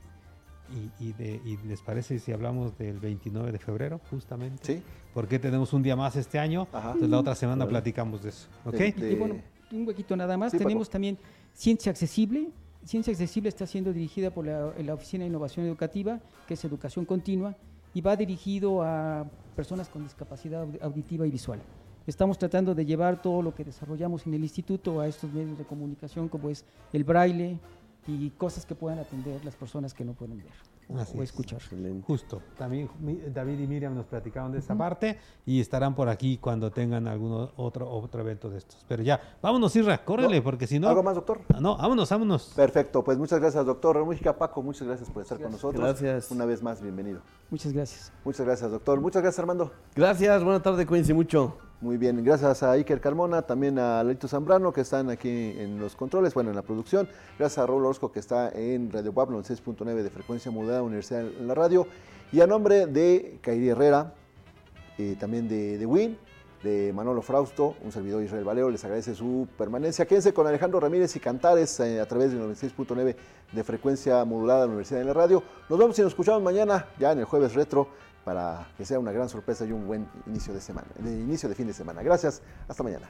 y, de, y, les parece si hablamos del 29 de febrero justamente. Sí. Porque tenemos un día más este año, entonces la otra semana platicamos de eso. ¿ok? Y bueno, un huequito nada más, tenemos también Ciencia Accesible. Ciencia Accesible está siendo dirigida por la, la Oficina de Innovación Educativa, que es Educación Continua, y va dirigido a personas con discapacidad auditiva y visual. Estamos tratando de llevar todo lo que desarrollamos en el instituto a estos medios de comunicación como es el braille y cosas que puedan atender las personas que no pueden ver o escuchar. Justo. También David y Miriam nos platicaron de esa parte y estarán por aquí cuando tengan algún otro, otro evento de estos. Pero ya, vámonos, Irra, córrele, porque si no. ¿Algo más, doctor? Ah, no, vámonos, vámonos. Perfecto, pues muchas gracias, doctor. Música, Paco, muchas gracias por estar con nosotros. Gracias. Una vez más, bienvenido. Muchas gracias. Muchas gracias, doctor. Muchas gracias, Armando. Gracias, buena tarde, cuídense mucho. Muy bien, gracias a Iker Carmona, también a Leito Zambrano que están aquí en los controles, bueno, en la producción. Gracias a Raúl Orozco que está en Radio WAP 6.9 de frecuencia modulada Universidad en la radio. Y a nombre de Kairi Herrera, eh, también de, de Win, de Manolo Frausto, un servidor Israel Valero, les agradece su permanencia. Quédense con Alejandro Ramírez y Cantares eh, a través de 96.9 de frecuencia modulada Universidad en la radio. Nos vemos y nos escuchamos mañana, ya en el jueves retro para que sea una gran sorpresa y un buen inicio de semana, inicio de fin de semana. Gracias, hasta mañana.